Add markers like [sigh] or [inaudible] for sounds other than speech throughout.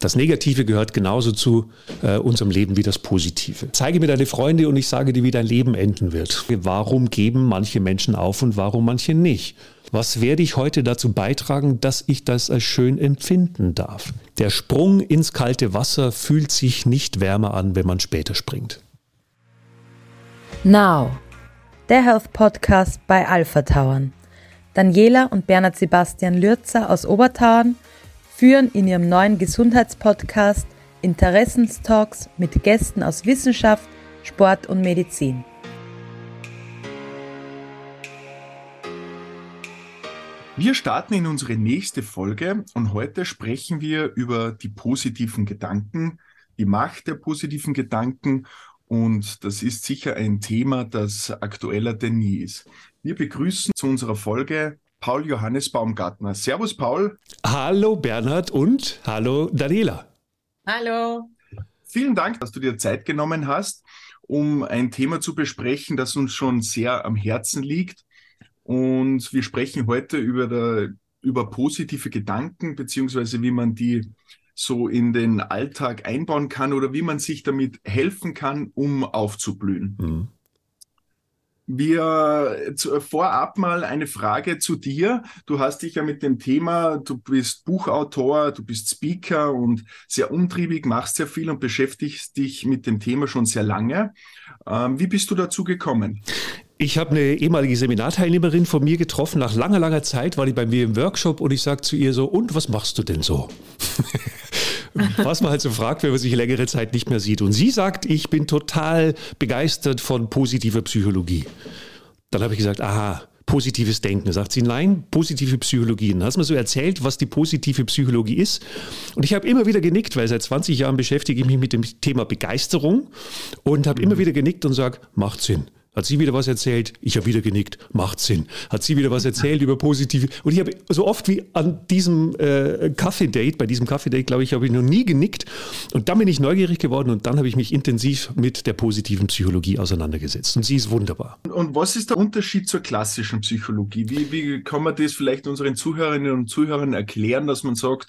Das Negative gehört genauso zu äh, unserem Leben wie das Positive. Zeige mir deine Freunde und ich sage dir, wie dein Leben enden wird. Warum geben manche Menschen auf und warum manche nicht? Was werde ich heute dazu beitragen, dass ich das als schön empfinden darf? Der Sprung ins kalte Wasser fühlt sich nicht wärmer an, wenn man später springt. Now, der Health Podcast bei Alpha Tauern. Daniela und Bernhard Sebastian Lürzer aus Obertauern führen in ihrem neuen Gesundheitspodcast Interessenstalks mit Gästen aus Wissenschaft, Sport und Medizin. Wir starten in unsere nächste Folge und heute sprechen wir über die positiven Gedanken, die Macht der positiven Gedanken und das ist sicher ein Thema, das aktueller denn nie ist. Wir begrüßen zu unserer Folge Paul Johannes Baumgartner. Servus, Paul. Hallo, Bernhard und hallo, Daniela. Hallo. Vielen Dank, dass du dir Zeit genommen hast, um ein Thema zu besprechen, das uns schon sehr am Herzen liegt. Und wir sprechen heute über, der, über positive Gedanken, beziehungsweise wie man die so in den Alltag einbauen kann oder wie man sich damit helfen kann, um aufzublühen. Mhm. Wir vorab mal eine Frage zu dir. Du hast dich ja mit dem Thema, du bist Buchautor, du bist Speaker und sehr umtriebig, machst sehr viel und beschäftigst dich mit dem Thema schon sehr lange. Ähm, wie bist du dazu gekommen? Ich habe eine ehemalige Seminarteilnehmerin von mir getroffen. Nach langer, langer Zeit war die bei mir im Workshop und ich sage zu ihr so, und was machst du denn so? [laughs] was man halt so fragt, wenn man sich längere Zeit nicht mehr sieht. Und sie sagt, ich bin total begeistert von positiver Psychologie. Dann habe ich gesagt, aha, positives Denken. Sagt sie, nein, positive Psychologie. Dann hast du mir so erzählt, was die positive Psychologie ist. Und ich habe immer wieder genickt, weil seit 20 Jahren beschäftige ich mich mit dem Thema Begeisterung und habe mhm. immer wieder genickt und sage, macht Sinn. Hat sie wieder was erzählt? Ich habe wieder genickt. Macht Sinn. Hat sie wieder was erzählt über positive? Und ich habe so oft wie an diesem äh, Kaffee-Date, bei diesem Kaffee-Date, glaube ich, habe ich noch nie genickt. Und dann bin ich neugierig geworden und dann habe ich mich intensiv mit der positiven Psychologie auseinandergesetzt. Und sie ist wunderbar. Und was ist der Unterschied zur klassischen Psychologie? Wie, wie kann man das vielleicht unseren Zuhörerinnen und Zuhörern erklären, dass man sagt,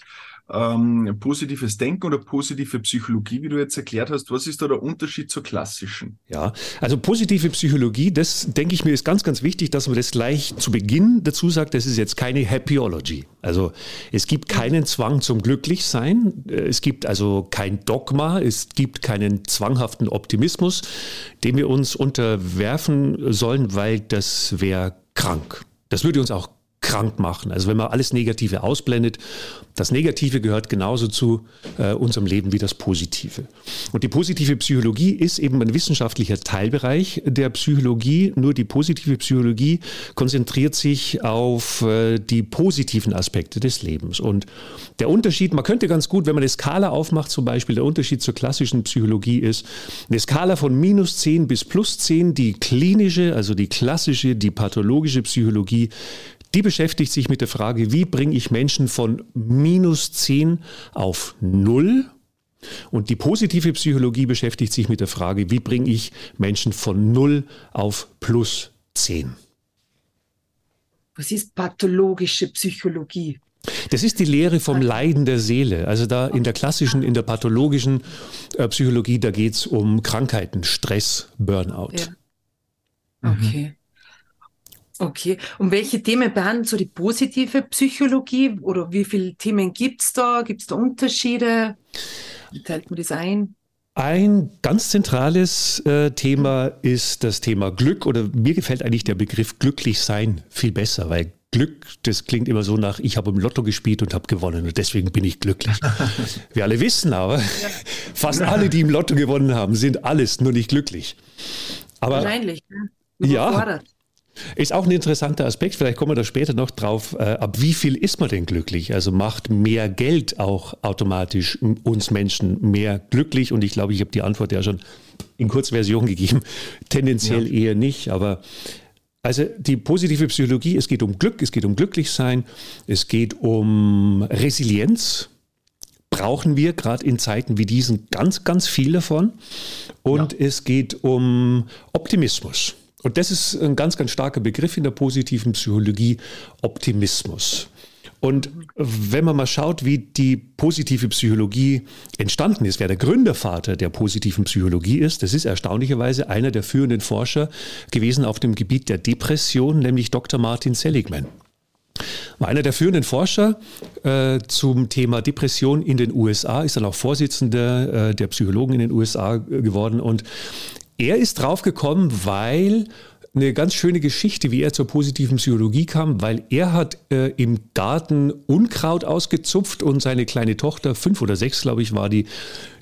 ähm, positives Denken oder positive Psychologie, wie du jetzt erklärt hast. Was ist da der Unterschied zur klassischen? Ja, also positive Psychologie, das denke ich mir ist ganz, ganz wichtig, dass man das gleich zu Beginn dazu sagt, das ist jetzt keine Happyology. Also es gibt keinen Zwang zum Glücklichsein, es gibt also kein Dogma, es gibt keinen zwanghaften Optimismus, dem wir uns unterwerfen sollen, weil das wäre krank. Das würde uns auch krank machen. Also wenn man alles Negative ausblendet, das Negative gehört genauso zu äh, unserem Leben wie das Positive. Und die positive Psychologie ist eben ein wissenschaftlicher Teilbereich der Psychologie. Nur die positive Psychologie konzentriert sich auf äh, die positiven Aspekte des Lebens. Und der Unterschied, man könnte ganz gut, wenn man eine Skala aufmacht, zum Beispiel, der Unterschied zur klassischen Psychologie ist eine Skala von minus 10 bis plus 10, die klinische, also die klassische, die pathologische Psychologie die beschäftigt sich mit der Frage, wie bringe ich Menschen von minus 10 auf 0? Und die positive Psychologie beschäftigt sich mit der Frage, wie bringe ich Menschen von 0 auf plus 10? Was ist pathologische Psychologie? Das ist die Lehre vom Leiden der Seele. Also da in der klassischen, in der pathologischen äh, Psychologie, da geht es um Krankheiten, Stress, Burnout. Ja. Okay. Okay, und welche Themen behandelt so die positive Psychologie oder wie viele Themen gibt es da? Gibt es da Unterschiede? Wie teilt man das ein? Ein ganz zentrales äh, Thema ist das Thema Glück oder mir gefällt eigentlich der Begriff glücklich sein viel besser, weil Glück, das klingt immer so nach, ich habe im Lotto gespielt und habe gewonnen und deswegen bin ich glücklich. [laughs] Wir alle wissen aber, ja. fast alle, die im Lotto gewonnen haben, sind alles nur nicht glücklich. Aber, Wahrscheinlich. Ja, ist auch ein interessanter Aspekt, vielleicht kommen wir da später noch drauf, äh, ab wie viel ist man denn glücklich? Also macht mehr Geld auch automatisch uns Menschen mehr glücklich? Und ich glaube, ich habe die Antwort ja schon in Kurzversion gegeben. [laughs] Tendenziell ja. eher nicht, aber also die positive Psychologie, es geht um Glück, es geht um Glücklichsein, es geht um Resilienz, brauchen wir gerade in Zeiten wie diesen ganz, ganz viel davon. Und ja. es geht um Optimismus. Und das ist ein ganz, ganz starker Begriff in der positiven Psychologie, Optimismus. Und wenn man mal schaut, wie die positive Psychologie entstanden ist, wer der Gründervater der positiven Psychologie ist, das ist erstaunlicherweise einer der führenden Forscher gewesen auf dem Gebiet der Depression, nämlich Dr. Martin Seligman. War einer der führenden Forscher äh, zum Thema Depression in den USA, ist dann auch Vorsitzender äh, der Psychologen in den USA geworden und er ist draufgekommen, weil eine ganz schöne Geschichte, wie er zur positiven Psychologie kam, weil er hat äh, im Garten Unkraut ausgezupft und seine kleine Tochter, fünf oder sechs, glaube ich, war die,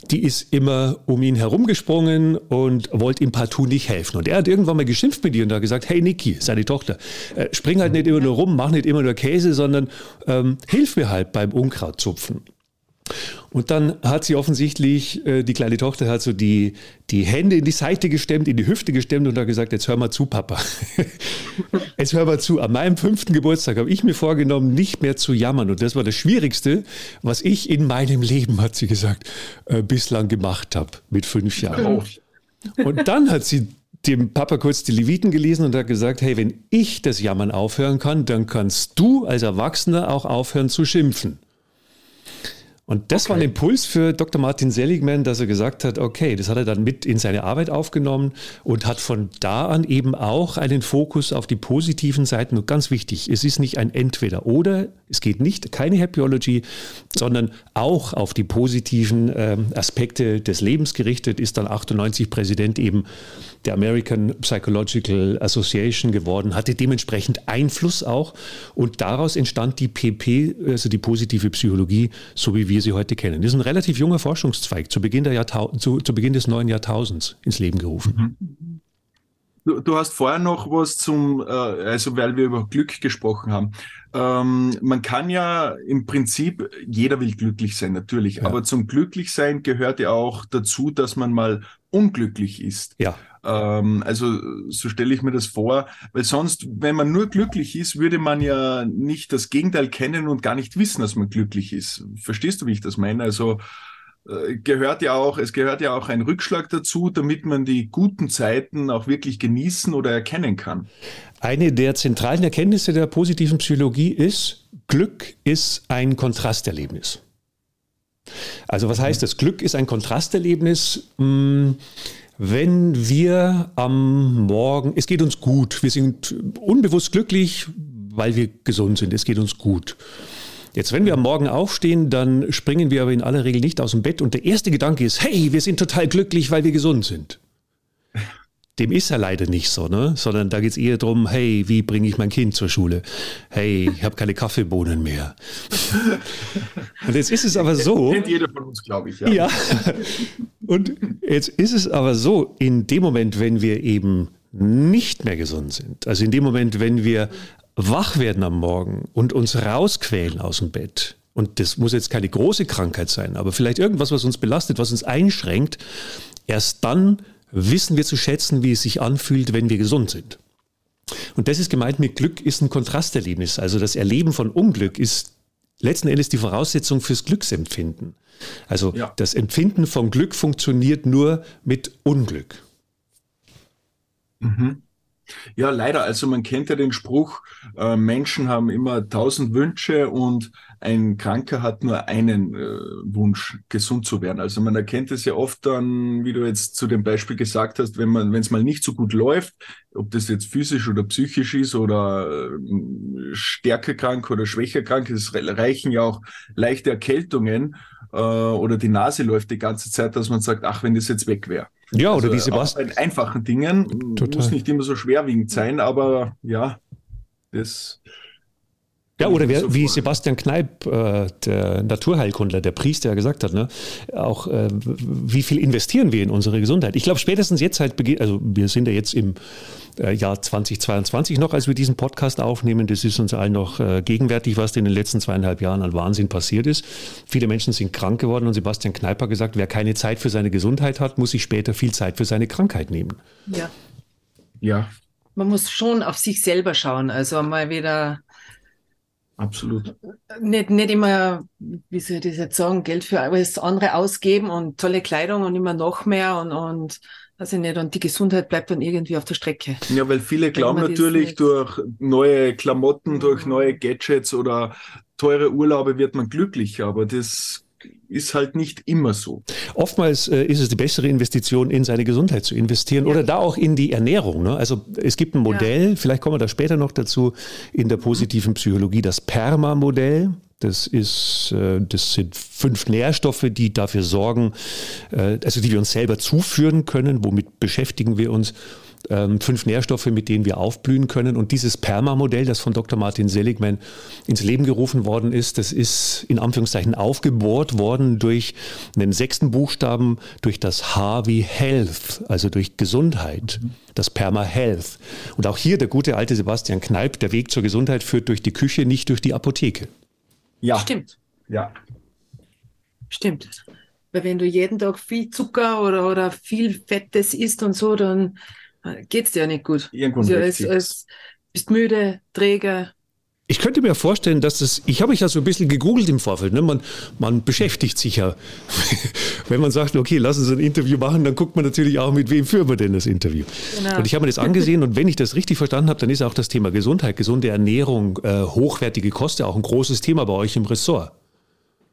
die ist immer um ihn herumgesprungen und wollte ihm partout nicht helfen. Und er hat irgendwann mal geschimpft mit ihr und hat gesagt, hey Niki, seine Tochter, äh, spring halt nicht immer nur rum, mach nicht immer nur Käse, sondern ähm, hilf mir halt beim Unkrautzupfen. Und dann hat sie offensichtlich, äh, die kleine Tochter hat so die, die Hände in die Seite gestemmt, in die Hüfte gestemmt und hat gesagt, jetzt hör mal zu, Papa. [laughs] jetzt hör mal zu. An meinem fünften Geburtstag habe ich mir vorgenommen, nicht mehr zu jammern. Und das war das Schwierigste, was ich in meinem Leben, hat sie gesagt, äh, bislang gemacht habe mit fünf Jahren. Und dann hat sie dem Papa kurz die Leviten gelesen und hat gesagt, hey, wenn ich das Jammern aufhören kann, dann kannst du als Erwachsener auch aufhören zu schimpfen. Und das okay. war ein Impuls für Dr. Martin Seligman, dass er gesagt hat, okay, das hat er dann mit in seine Arbeit aufgenommen und hat von da an eben auch einen Fokus auf die positiven Seiten. Und ganz wichtig, es ist nicht ein Entweder-Oder, es geht nicht, keine Happyology, sondern auch auf die positiven äh, Aspekte des Lebens gerichtet, ist dann 98 Präsident eben der American Psychological Association geworden, hatte dementsprechend Einfluss auch und daraus entstand die PP, also die positive Psychologie, so wie wir sie heute kennen. Das ist ein relativ junger Forschungszweig, zu Beginn, zu, zu Beginn des neuen Jahrtausends ins Leben gerufen. Mhm. Du, du, hast vorher noch was zum, äh, also weil wir über Glück gesprochen haben. Ähm, man kann ja im Prinzip, jeder will glücklich sein, natürlich, ja. aber zum Glücklichsein gehört ja auch dazu, dass man mal unglücklich ist. Ja. Ähm, also so stelle ich mir das vor, weil sonst, wenn man nur glücklich ist, würde man ja nicht das Gegenteil kennen und gar nicht wissen, dass man glücklich ist. Verstehst du, wie ich das meine? Also äh, gehört ja auch, es gehört ja auch ein Rückschlag dazu, damit man die guten Zeiten auch wirklich genießen oder erkennen kann. Eine der zentralen Erkenntnisse der positiven Psychologie ist, Glück ist ein Kontrasterlebnis. Also was heißt das? Glück ist ein Kontrasterlebnis. Wenn wir am Morgen, es geht uns gut, wir sind unbewusst glücklich, weil wir gesund sind, es geht uns gut. Jetzt, wenn wir am Morgen aufstehen, dann springen wir aber in aller Regel nicht aus dem Bett und der erste Gedanke ist, hey, wir sind total glücklich, weil wir gesund sind. Dem ist ja leider nicht so, ne? sondern da geht es eher darum, hey, wie bringe ich mein Kind zur Schule? Hey, ich habe keine Kaffeebohnen mehr. [laughs] Und jetzt ist es aber so. Kennt jeder von uns, glaube ich. Ja. ja. Und jetzt ist es aber so, in dem Moment, wenn wir eben nicht mehr gesund sind, also in dem Moment, wenn wir wach werden am Morgen und uns rausquälen aus dem Bett, und das muss jetzt keine große Krankheit sein, aber vielleicht irgendwas, was uns belastet, was uns einschränkt, erst dann wissen wir zu schätzen, wie es sich anfühlt, wenn wir gesund sind. Und das ist gemeint mit Glück ist ein Kontrasterlebnis. Also das Erleben von Unglück ist letzten Endes die Voraussetzung fürs Glücksempfinden. Also ja. das Empfinden von Glück funktioniert nur mit Unglück. Mhm. Ja, leider. Also man kennt ja den Spruch, äh, Menschen haben immer tausend Wünsche und ein Kranker hat nur einen äh, Wunsch, gesund zu werden. Also man erkennt es ja oft dann, wie du jetzt zu dem Beispiel gesagt hast, wenn man, wenn es mal nicht so gut läuft, ob das jetzt physisch oder psychisch ist oder äh, stärker krank oder schwächer krank, es reichen ja auch leichte Erkältungen äh, oder die Nase läuft die ganze Zeit, dass man sagt, ach, wenn das jetzt weg wäre. Ja, oder also wie Sebastian. Bei einfachen Dingen Total. muss nicht immer so schwerwiegend sein, aber ja, das. Ja, oder wer, so wie Sebastian Kneip, äh, der Naturheilkundler, der Priester, ja gesagt hat, ne, auch äh, wie viel investieren wir in unsere Gesundheit? Ich glaube, spätestens jetzt halt beginnt, also wir sind ja jetzt im äh, Jahr 2022 noch, als wir diesen Podcast aufnehmen. Das ist uns allen noch äh, gegenwärtig, was in den letzten zweieinhalb Jahren an Wahnsinn passiert ist. Viele Menschen sind krank geworden und Sebastian Kneiper gesagt, wer keine Zeit für seine Gesundheit hat, muss sich später viel Zeit für seine Krankheit nehmen. Ja. Ja. Man muss schon auf sich selber schauen, also mal wieder Absolut. Nicht, nicht immer, wie soll ich das jetzt sagen, Geld für alles andere ausgeben und tolle Kleidung und immer noch mehr und, und weiß ich nicht, und die Gesundheit bleibt dann irgendwie auf der Strecke. Ja, weil viele glauben natürlich durch neue Klamotten, durch neue Gadgets oder teure Urlaube wird man glücklicher, aber das ist halt nicht immer so. Oftmals äh, ist es die bessere Investition, in seine Gesundheit zu investieren ja. oder da auch in die Ernährung. Ne? Also es gibt ein Modell, ja. vielleicht kommen wir da später noch dazu, in der positiven Psychologie, das PERMA-Modell. Das ist, äh, das sind fünf Nährstoffe, die dafür sorgen, äh, also die wir uns selber zuführen können. Womit beschäftigen wir uns? Ähm, fünf Nährstoffe, mit denen wir aufblühen können. Und dieses Perma-Modell, das von Dr. Martin Seligman ins Leben gerufen worden ist, das ist in Anführungszeichen aufgebohrt worden durch einen sechsten Buchstaben, durch das H wie Health, also durch Gesundheit, das Perma Health. Und auch hier der gute alte Sebastian Kneipp, der Weg zur Gesundheit führt durch die Küche, nicht durch die Apotheke. Ja. Stimmt. Ja. Stimmt. Weil wenn du jeden Tag viel Zucker oder, oder viel Fettes isst und so, dann geht's dir ja nicht gut. Irgendwann also als, als, bist müde, träge. Ich könnte mir vorstellen, dass das, ich habe mich ja so ein bisschen gegoogelt im Vorfeld, ne? man, man beschäftigt sich ja. [laughs] Wenn man sagt, okay, lass uns ein Interview machen, dann guckt man natürlich auch, mit wem führen wir denn das Interview. Genau. Und ich habe mir das angesehen und wenn ich das richtig verstanden habe, dann ist auch das Thema Gesundheit, gesunde Ernährung, äh, hochwertige Kosten auch ein großes Thema bei euch im Ressort.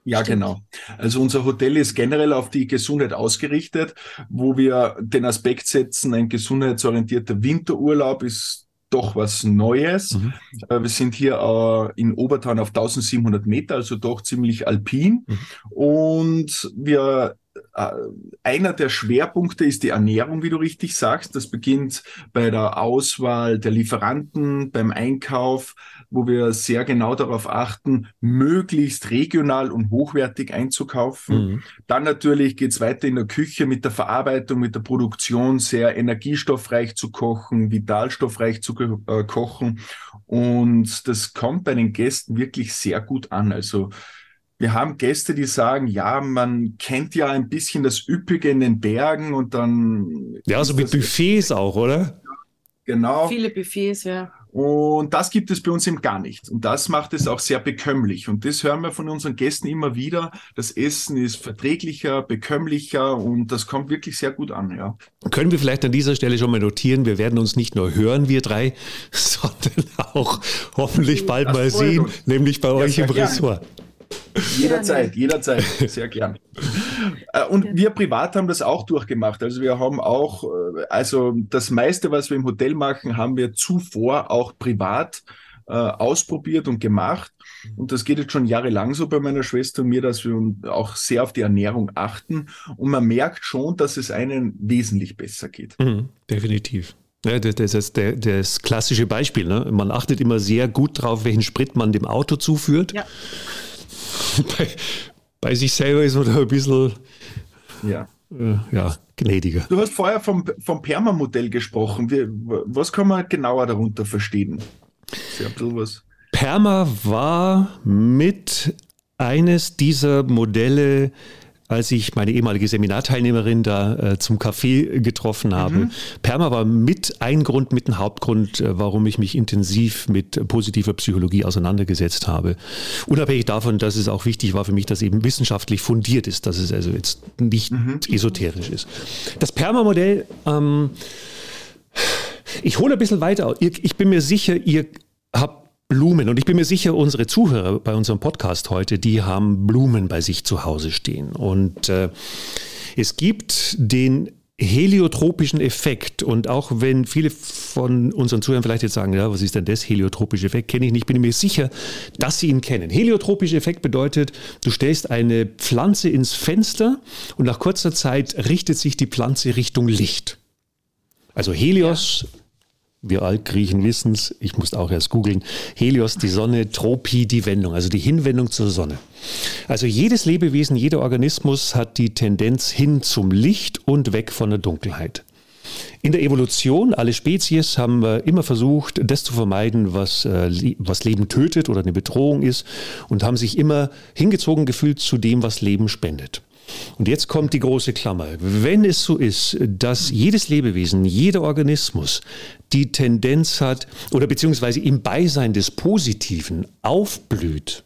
Ja, Stimmt. genau. Also unser Hotel ist generell auf die Gesundheit ausgerichtet, wo wir den Aspekt setzen, ein gesundheitsorientierter Winterurlaub ist doch was Neues. Mhm. Äh, wir sind hier äh, in Obertauern auf 1700 Meter, also doch ziemlich alpin. Mhm. Und wir äh, einer der Schwerpunkte ist die Ernährung, wie du richtig sagst. Das beginnt bei der Auswahl der Lieferanten, beim Einkauf, wo wir sehr genau darauf achten, möglichst regional und hochwertig einzukaufen. Mhm. Dann natürlich geht es weiter in der Küche mit der Verarbeitung, mit der Produktion, sehr energiestoffreich zu kochen, vitalstoffreich zu äh, kochen. Und das kommt bei den Gästen wirklich sehr gut an. Also wir haben Gäste, die sagen, ja, man kennt ja ein bisschen das Üppige in den Bergen und dann. Ja, so mit Buffets auch, oder? Genau. Viele Buffets, ja. Und das gibt es bei uns eben gar nicht. Und das macht es auch sehr bekömmlich. Und das hören wir von unseren Gästen immer wieder. Das Essen ist verträglicher, bekömmlicher und das kommt wirklich sehr gut an, ja. Können wir vielleicht an dieser Stelle schon mal notieren, wir werden uns nicht nur hören, wir drei, [laughs] sondern auch hoffentlich bald das mal sehen, uns. nämlich bei ja, euch im Ressort. Jederzeit, jederzeit, [laughs] sehr gern. Äh, und wir privat haben das auch durchgemacht. Also wir haben auch, äh, also das meiste, was wir im Hotel machen, haben wir zuvor auch privat äh, ausprobiert und gemacht. Und das geht jetzt schon jahrelang so bei meiner Schwester und mir, dass wir auch sehr auf die Ernährung achten. Und man merkt schon, dass es einen wesentlich besser geht. Mhm, definitiv. Ja, das ist der, das klassische Beispiel. Ne? Man achtet immer sehr gut darauf, welchen Sprit man dem Auto zuführt. Ja. [laughs] bei, bei sich selber ist man da ein bisschen ja. Äh, ja, gnädiger. Du hast vorher vom, vom Perma-Modell gesprochen. Wie, was kann man genauer darunter verstehen? Sehr was. Perma war mit eines dieser Modelle, als ich meine ehemalige Seminarteilnehmerin da äh, zum Café getroffen habe. Mhm. Perma war mit ein Grund, mit ein Hauptgrund, äh, warum ich mich intensiv mit positiver Psychologie auseinandergesetzt habe. Unabhängig davon, dass es auch wichtig war für mich, dass eben wissenschaftlich fundiert ist, dass es also jetzt nicht mhm. esoterisch ist. Das Perma-Modell, ähm, ich hole ein bisschen weiter. Ich bin mir sicher, ihr habt Blumen. Und ich bin mir sicher, unsere Zuhörer bei unserem Podcast heute, die haben Blumen bei sich zu Hause stehen. Und äh, es gibt den heliotropischen Effekt. Und auch wenn viele von unseren Zuhörern vielleicht jetzt sagen, ja, was ist denn das heliotropische Effekt? Kenne ich nicht, bin mir sicher, dass sie ihn kennen. Heliotropischer Effekt bedeutet, du stellst eine Pflanze ins Fenster und nach kurzer Zeit richtet sich die Pflanze Richtung Licht. Also Helios ja wir Altgriechen wissen es, ich musste auch erst googeln, Helios, die Sonne, Tropie, die Wendung, also die Hinwendung zur Sonne. Also jedes Lebewesen, jeder Organismus hat die Tendenz hin zum Licht und weg von der Dunkelheit. In der Evolution, alle Spezies haben immer versucht, das zu vermeiden, was, äh, was Leben tötet oder eine Bedrohung ist und haben sich immer hingezogen gefühlt zu dem, was Leben spendet. Und jetzt kommt die große Klammer. Wenn es so ist, dass jedes Lebewesen, jeder Organismus die Tendenz hat oder beziehungsweise im Beisein des Positiven aufblüht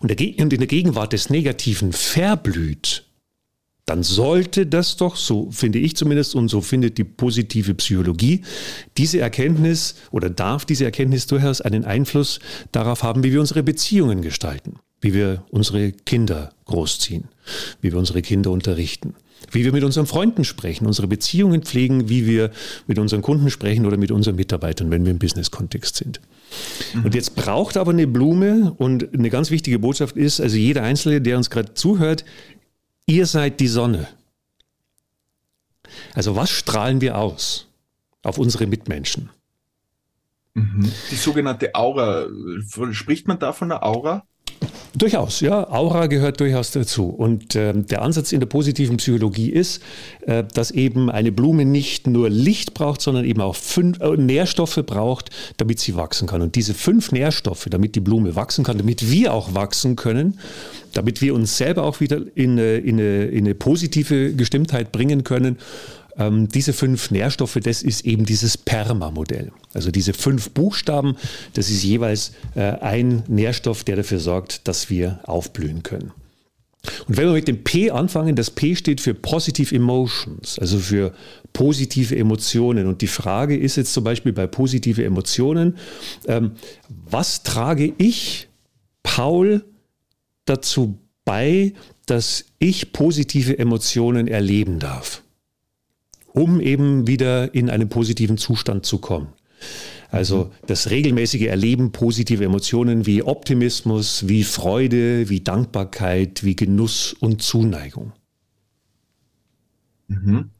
und in der Gegenwart des Negativen verblüht, dann sollte das doch, so finde ich zumindest und so findet die positive Psychologie, diese Erkenntnis oder darf diese Erkenntnis durchaus einen Einfluss darauf haben, wie wir unsere Beziehungen gestalten, wie wir unsere Kinder großziehen, wie wir unsere Kinder unterrichten wie wir mit unseren Freunden sprechen, unsere Beziehungen pflegen, wie wir mit unseren Kunden sprechen oder mit unseren Mitarbeitern, wenn wir im Business-Kontext sind. Mhm. Und jetzt braucht aber eine Blume und eine ganz wichtige Botschaft ist, also jeder Einzelne, der uns gerade zuhört, ihr seid die Sonne. Also was strahlen wir aus auf unsere Mitmenschen? Mhm. Die sogenannte Aura, spricht man da von einer Aura? Durchaus, ja. Aura gehört durchaus dazu. Und äh, der Ansatz in der positiven Psychologie ist, äh, dass eben eine Blume nicht nur Licht braucht, sondern eben auch fünf äh, Nährstoffe braucht, damit sie wachsen kann. Und diese fünf Nährstoffe, damit die Blume wachsen kann, damit wir auch wachsen können, damit wir uns selber auch wieder in in eine, in eine positive Gestimmtheit bringen können, ähm, diese fünf Nährstoffe, das ist eben dieses PERMA-Modell. Also diese fünf Buchstaben, das ist jeweils äh, ein Nährstoff, der dafür sorgt, dass wir aufblühen können. Und wenn wir mit dem P anfangen, das P steht für Positive Emotions, also für positive Emotionen. Und die Frage ist jetzt zum Beispiel bei positive Emotionen, ähm, was trage ich, Paul, dazu bei, dass ich positive Emotionen erleben darf? Um eben wieder in einen positiven Zustand zu kommen. Also mhm. das regelmäßige Erleben positiver Emotionen wie Optimismus, wie Freude, wie Dankbarkeit, wie Genuss und Zuneigung. Mhm.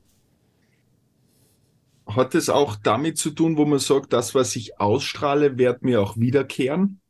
Hat es auch damit zu tun, wo man sagt, das, was ich ausstrahle, wird mir auch wiederkehren?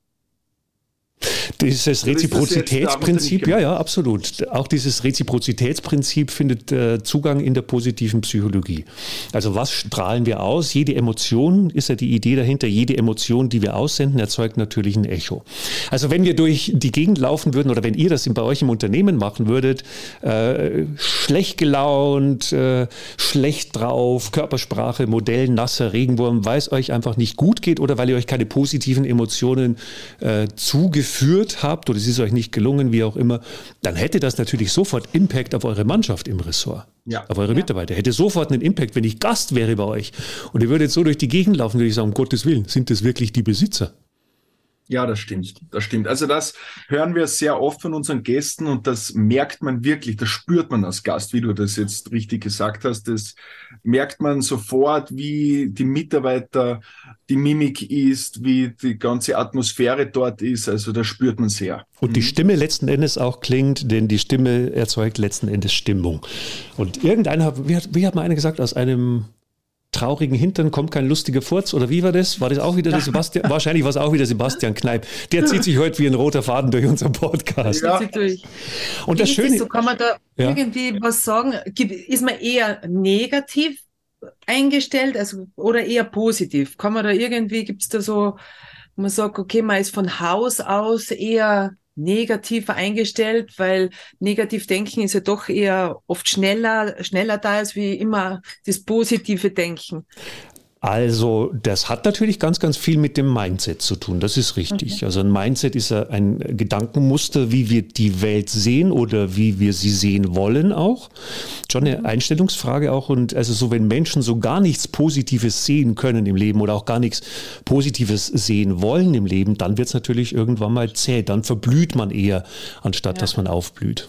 Dieses Reziprozitätsprinzip, ja, ja, absolut. Auch dieses Reziprozitätsprinzip findet äh, Zugang in der positiven Psychologie. Also was strahlen wir aus? Jede Emotion ist ja die Idee dahinter. Jede Emotion, die wir aussenden, erzeugt natürlich ein Echo. Also wenn wir durch die Gegend laufen würden oder wenn ihr das bei euch im Unternehmen machen würdet, äh, schlecht gelaunt, äh, schlecht drauf, Körpersprache, Modell, nasser Regenwurm, weil es euch einfach nicht gut geht oder weil ihr euch keine positiven Emotionen äh, zugeführt probiert habt oder es ist euch nicht gelungen, wie auch immer, dann hätte das natürlich sofort Impact auf eure Mannschaft im Ressort. Ja. Auf eure ja. Mitarbeiter. Hätte sofort einen Impact, wenn ich Gast wäre bei euch. Und ihr würdet so durch die Gegend laufen, würde ich sagen, um Gottes Willen, sind das wirklich die Besitzer? Ja, das stimmt. Das stimmt. Also das hören wir sehr oft von unseren Gästen und das merkt man wirklich, das spürt man als Gast, wie du das jetzt richtig gesagt hast. Das merkt man sofort, wie die Mitarbeiter, die Mimik ist, wie die ganze Atmosphäre dort ist. Also das spürt man sehr. Und die mhm. Stimme letzten Endes auch klingt, denn die Stimme erzeugt letzten Endes Stimmung. Und irgendeiner, wie hat, wie hat mal einer gesagt, aus einem traurigen Hintern kommt kein lustiger Furz oder wie war das? War das auch wieder der Sebastian? Wahrscheinlich war es auch wieder Sebastian Kneip. Der zieht sich heute wie ein roter Faden durch unseren Podcast. Ja. Und das Schöne so, kann man da ja. irgendwie was sagen? Ist man eher negativ eingestellt also, oder eher positiv? Kann man da irgendwie, gibt es da so, man sagt, okay, man ist von Haus aus eher negativer eingestellt, weil negativ denken ist ja doch eher oft schneller, schneller da als wie immer das positive Denken. Also, das hat natürlich ganz, ganz viel mit dem Mindset zu tun. Das ist richtig. Okay. Also ein Mindset ist ein Gedankenmuster, wie wir die Welt sehen oder wie wir sie sehen wollen auch. Schon eine mhm. Einstellungsfrage auch. Und also so, wenn Menschen so gar nichts Positives sehen können im Leben oder auch gar nichts Positives sehen wollen im Leben, dann wird es natürlich irgendwann mal zäh. Dann verblüht man eher, anstatt ja. dass man aufblüht.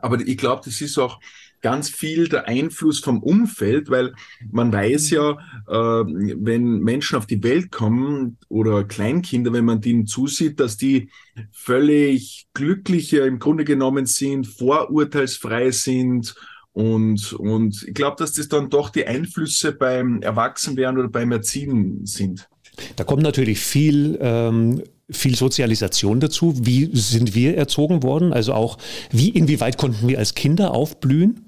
Aber ich glaube, das ist auch ganz viel der Einfluss vom Umfeld, weil man weiß ja, äh, wenn Menschen auf die Welt kommen oder Kleinkinder, wenn man denen zusieht, dass die völlig glücklicher im Grunde genommen sind, vorurteilsfrei sind und, und ich glaube, dass das dann doch die Einflüsse beim Erwachsenwerden oder beim Erziehen sind. Da kommt natürlich viel ähm, viel Sozialisation dazu. Wie sind wir erzogen worden? Also auch, wie, inwieweit konnten wir als Kinder aufblühen?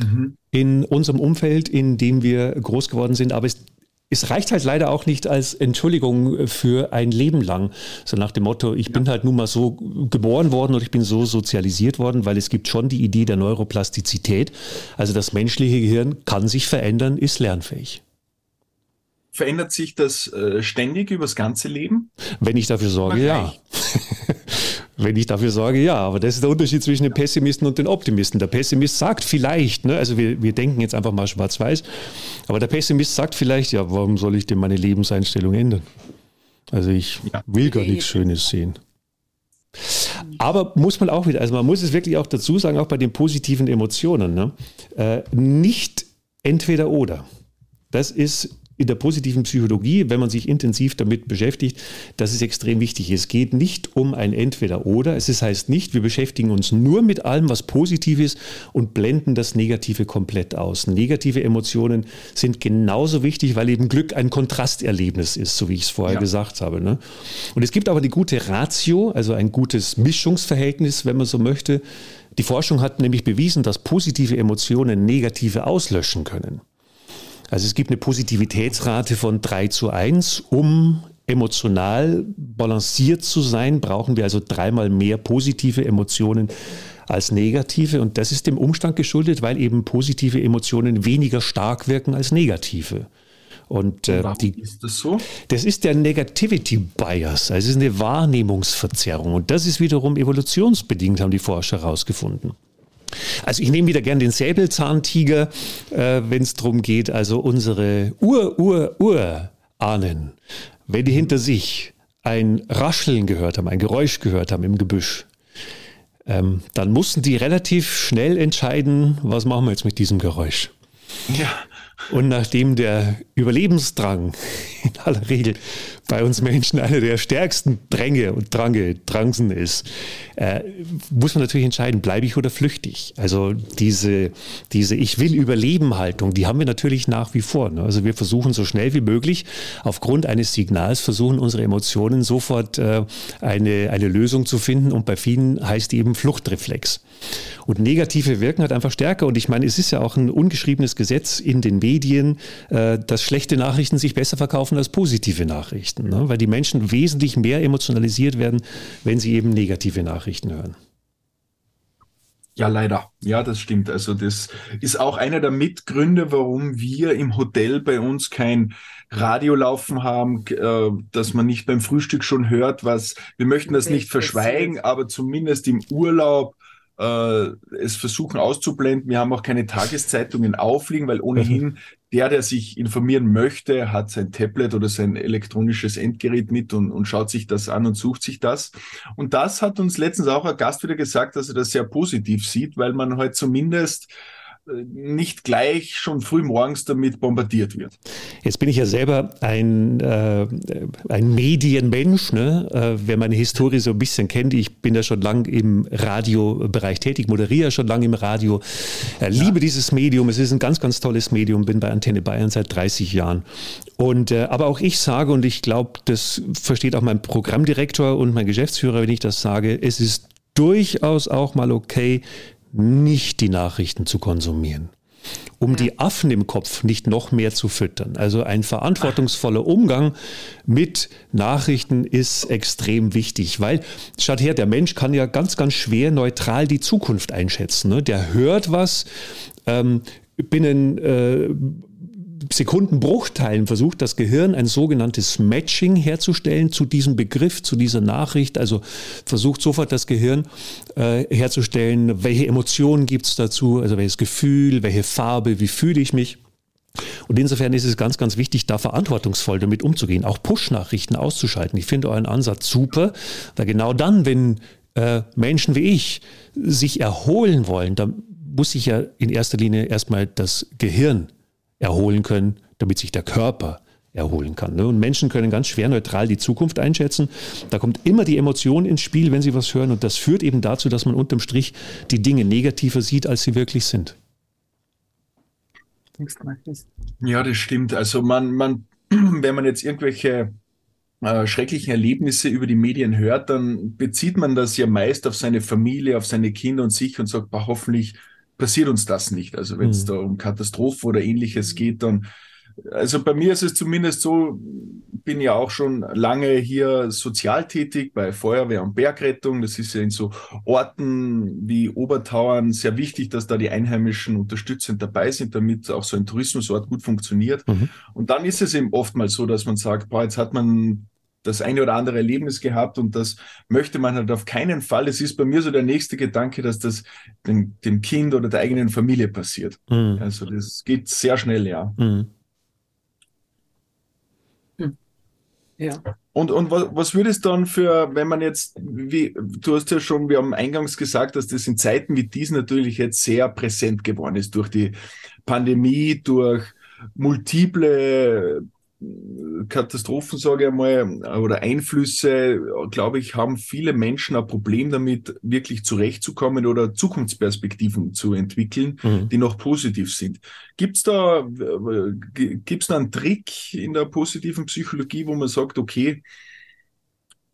Mhm. in unserem Umfeld, in dem wir groß geworden sind. Aber es, es reicht halt leider auch nicht als Entschuldigung für ein Leben lang. So nach dem Motto, ich ja. bin halt nun mal so geboren worden und ich bin so sozialisiert worden, weil es gibt schon die Idee der Neuroplastizität. Also das menschliche Gehirn kann sich verändern, ist lernfähig. Verändert sich das äh, ständig übers ganze Leben? Wenn ich dafür sorge, ja. [laughs] Wenn ich dafür sorge, ja. Aber das ist der Unterschied zwischen den Pessimisten und den Optimisten. Der Pessimist sagt vielleicht, ne, also wir, wir denken jetzt einfach mal schwarz-weiß, aber der Pessimist sagt vielleicht, ja, warum soll ich denn meine Lebenseinstellung ändern? Also ich ja. will gar nichts Schönes sehen. Aber muss man auch wieder, also man muss es wirklich auch dazu sagen, auch bei den positiven Emotionen, ne? äh, nicht entweder oder. Das ist in der positiven Psychologie, wenn man sich intensiv damit beschäftigt, das ist extrem wichtig. Es geht nicht um ein Entweder-Oder. Es heißt nicht, wir beschäftigen uns nur mit allem, was positiv ist und blenden das Negative komplett aus. Negative Emotionen sind genauso wichtig, weil eben Glück ein Kontrasterlebnis ist, so wie ich es vorher ja. gesagt habe. Ne? Und es gibt aber eine gute Ratio, also ein gutes Mischungsverhältnis, wenn man so möchte. Die Forschung hat nämlich bewiesen, dass positive Emotionen negative auslöschen können. Also es gibt eine Positivitätsrate von 3 zu 1. Um emotional balanciert zu sein, brauchen wir also dreimal mehr positive Emotionen als negative. Und das ist dem Umstand geschuldet, weil eben positive Emotionen weniger stark wirken als negative. Und äh, die, ist das so? Das ist der Negativity Bias, also es ist eine Wahrnehmungsverzerrung. Und das ist wiederum evolutionsbedingt, haben die Forscher herausgefunden. Also ich nehme wieder gern den Säbelzahntiger, äh, wenn es darum geht, also unsere Ur-Ur-Ur-Ahnen, wenn die hinter sich ein Rascheln gehört haben, ein Geräusch gehört haben im Gebüsch, ähm, dann mussten die relativ schnell entscheiden, was machen wir jetzt mit diesem Geräusch. Ja. Und nachdem der Überlebensdrang in aller Regel bei uns Menschen einer der stärksten Dränge und Drange, Drangsen ist, äh, muss man natürlich entscheiden, bleibe ich oder flüchte ich. Also diese, diese Ich will überleben Haltung, die haben wir natürlich nach wie vor. Ne? Also wir versuchen so schnell wie möglich, aufgrund eines Signals, versuchen unsere Emotionen sofort äh, eine, eine Lösung zu finden und bei vielen heißt die eben Fluchtreflex. Und negative wirken halt einfach stärker. Und ich meine, es ist ja auch ein ungeschriebenes Gesetz in den Medien, äh, dass schlechte Nachrichten sich besser verkaufen als positive Nachrichten. Ne? Weil die Menschen wesentlich mehr emotionalisiert werden, wenn sie eben negative Nachrichten hören. Ja, leider. Ja, das stimmt. Also das ist auch einer der Mitgründe, warum wir im Hotel bei uns kein Radio laufen haben, äh, dass man nicht beim Frühstück schon hört, was wir möchten das nicht verschweigen, aber zumindest im Urlaub äh, es versuchen auszublenden. Wir haben auch keine Tageszeitungen aufliegen, weil [laughs] ohnehin. Der, der sich informieren möchte, hat sein Tablet oder sein elektronisches Endgerät mit und, und schaut sich das an und sucht sich das. Und das hat uns letztens auch ein Gast wieder gesagt, dass er das sehr positiv sieht, weil man halt zumindest nicht gleich schon früh morgens damit bombardiert wird. Jetzt bin ich ja selber ein, äh, ein Medienmensch. Ne? Äh, wer meine Historie so ein bisschen kennt, ich bin ja schon lange im Radiobereich tätig, moderiere schon lange im Radio, äh, liebe ja. dieses Medium. Es ist ein ganz, ganz tolles Medium, bin bei Antenne Bayern seit 30 Jahren. Und, äh, aber auch ich sage, und ich glaube, das versteht auch mein Programmdirektor und mein Geschäftsführer, wenn ich das sage, es ist durchaus auch mal okay, nicht die Nachrichten zu konsumieren um die Affen im Kopf nicht noch mehr zu füttern. Also ein verantwortungsvoller Umgang mit Nachrichten ist extrem wichtig, weil statt her, der Mensch kann ja ganz, ganz schwer neutral die Zukunft einschätzen. Ne? Der hört was, ähm, binnen äh, Sekundenbruchteilen versucht das Gehirn ein sogenanntes Matching herzustellen zu diesem Begriff, zu dieser Nachricht. Also versucht sofort das Gehirn äh, herzustellen, welche Emotionen gibt es dazu, also welches Gefühl, welche Farbe, wie fühle ich mich. Und insofern ist es ganz, ganz wichtig, da verantwortungsvoll damit umzugehen, auch Push-Nachrichten auszuschalten. Ich finde euren Ansatz super, weil genau dann, wenn äh, Menschen wie ich sich erholen wollen, dann muss sich ja in erster Linie erstmal das Gehirn erholen können, damit sich der Körper erholen kann. Ne? Und Menschen können ganz schwer neutral die Zukunft einschätzen. Da kommt immer die Emotion ins Spiel, wenn sie was hören. Und das führt eben dazu, dass man unterm Strich die Dinge negativer sieht, als sie wirklich sind. Ja, das stimmt. Also man, man, [clears throat] wenn man jetzt irgendwelche äh, schrecklichen Erlebnisse über die Medien hört, dann bezieht man das ja meist auf seine Familie, auf seine Kinder und sich und sagt, bah, hoffentlich passiert uns das nicht. Also wenn es mhm. da um Katastrophen oder ähnliches geht, dann also bei mir ist es zumindest so, bin ja auch schon lange hier sozial tätig bei Feuerwehr und Bergrettung. Das ist ja in so Orten wie Obertauern sehr wichtig, dass da die Einheimischen unterstützend dabei sind, damit auch so ein Tourismusort gut funktioniert. Mhm. Und dann ist es eben oftmals so, dass man sagt, boah, jetzt hat man das eine oder andere Erlebnis gehabt und das möchte man halt auf keinen Fall. Es ist bei mir so der nächste Gedanke, dass das dem, dem Kind oder der eigenen Familie passiert. Mhm. Also das geht sehr schnell, ja. Mhm. Hm. Ja. Und, und was, was würde es dann für, wenn man jetzt, wie, du hast ja schon, wir haben eingangs gesagt, dass das in Zeiten wie diesen natürlich jetzt sehr präsent geworden ist durch die Pandemie, durch multiple Katastrophen, sage ich einmal, oder Einflüsse, glaube ich, haben viele Menschen ein Problem damit, wirklich zurechtzukommen oder Zukunftsperspektiven zu entwickeln, mhm. die noch positiv sind. Gibt es da, gibt's da einen Trick in der positiven Psychologie, wo man sagt, okay,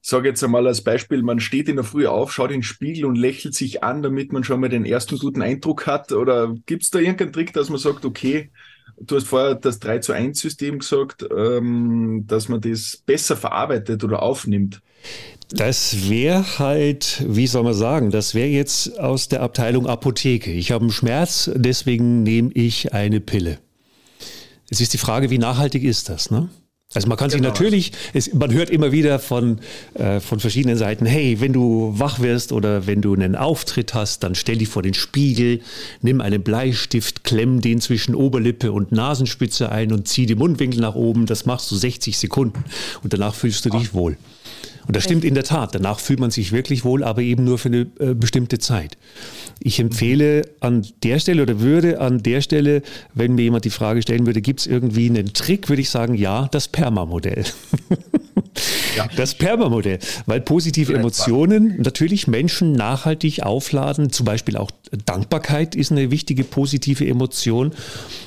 sage jetzt einmal als Beispiel, man steht in der Früh auf, schaut in den Spiegel und lächelt sich an, damit man schon mal den ersten guten Eindruck hat? Oder gibt es da irgendeinen Trick, dass man sagt, okay, Du hast vorher das 3 zu 1 System gesagt, ähm, dass man das besser verarbeitet oder aufnimmt. Das wäre halt, wie soll man sagen, das wäre jetzt aus der Abteilung Apotheke. Ich habe einen Schmerz, deswegen nehme ich eine Pille. Es ist die Frage, wie nachhaltig ist das? Ne? Also man kann sich genau. natürlich, es, man hört immer wieder von, äh, von verschiedenen Seiten, hey, wenn du wach wirst oder wenn du einen Auftritt hast, dann stell dich vor den Spiegel, nimm einen Bleistift, klemm den zwischen Oberlippe und Nasenspitze ein und zieh die Mundwinkel nach oben. Das machst du 60 Sekunden und danach fühlst du dich wohl. Und das stimmt in der Tat. Danach fühlt man sich wirklich wohl, aber eben nur für eine äh, bestimmte Zeit. Ich empfehle an der Stelle oder würde an der Stelle, wenn mir jemand die Frage stellen würde, gibt es irgendwie einen Trick, würde ich sagen, ja, das Perma-Modell. [laughs] Ja. Das Perma-Modell, weil positive Emotionen natürlich Menschen nachhaltig aufladen, zum Beispiel auch Dankbarkeit ist eine wichtige positive Emotion,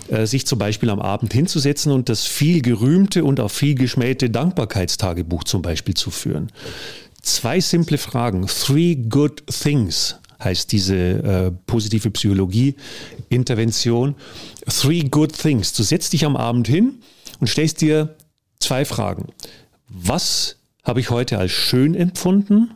äh, sich zum Beispiel am Abend hinzusetzen und das viel gerühmte und auch viel geschmähte Dankbarkeitstagebuch zum Beispiel zu führen. Zwei simple Fragen. Three good things heißt diese äh, positive Psychologie-Intervention. Three good things. Du setzt dich am Abend hin und stellst dir zwei Fragen. Was habe ich heute als schön empfunden?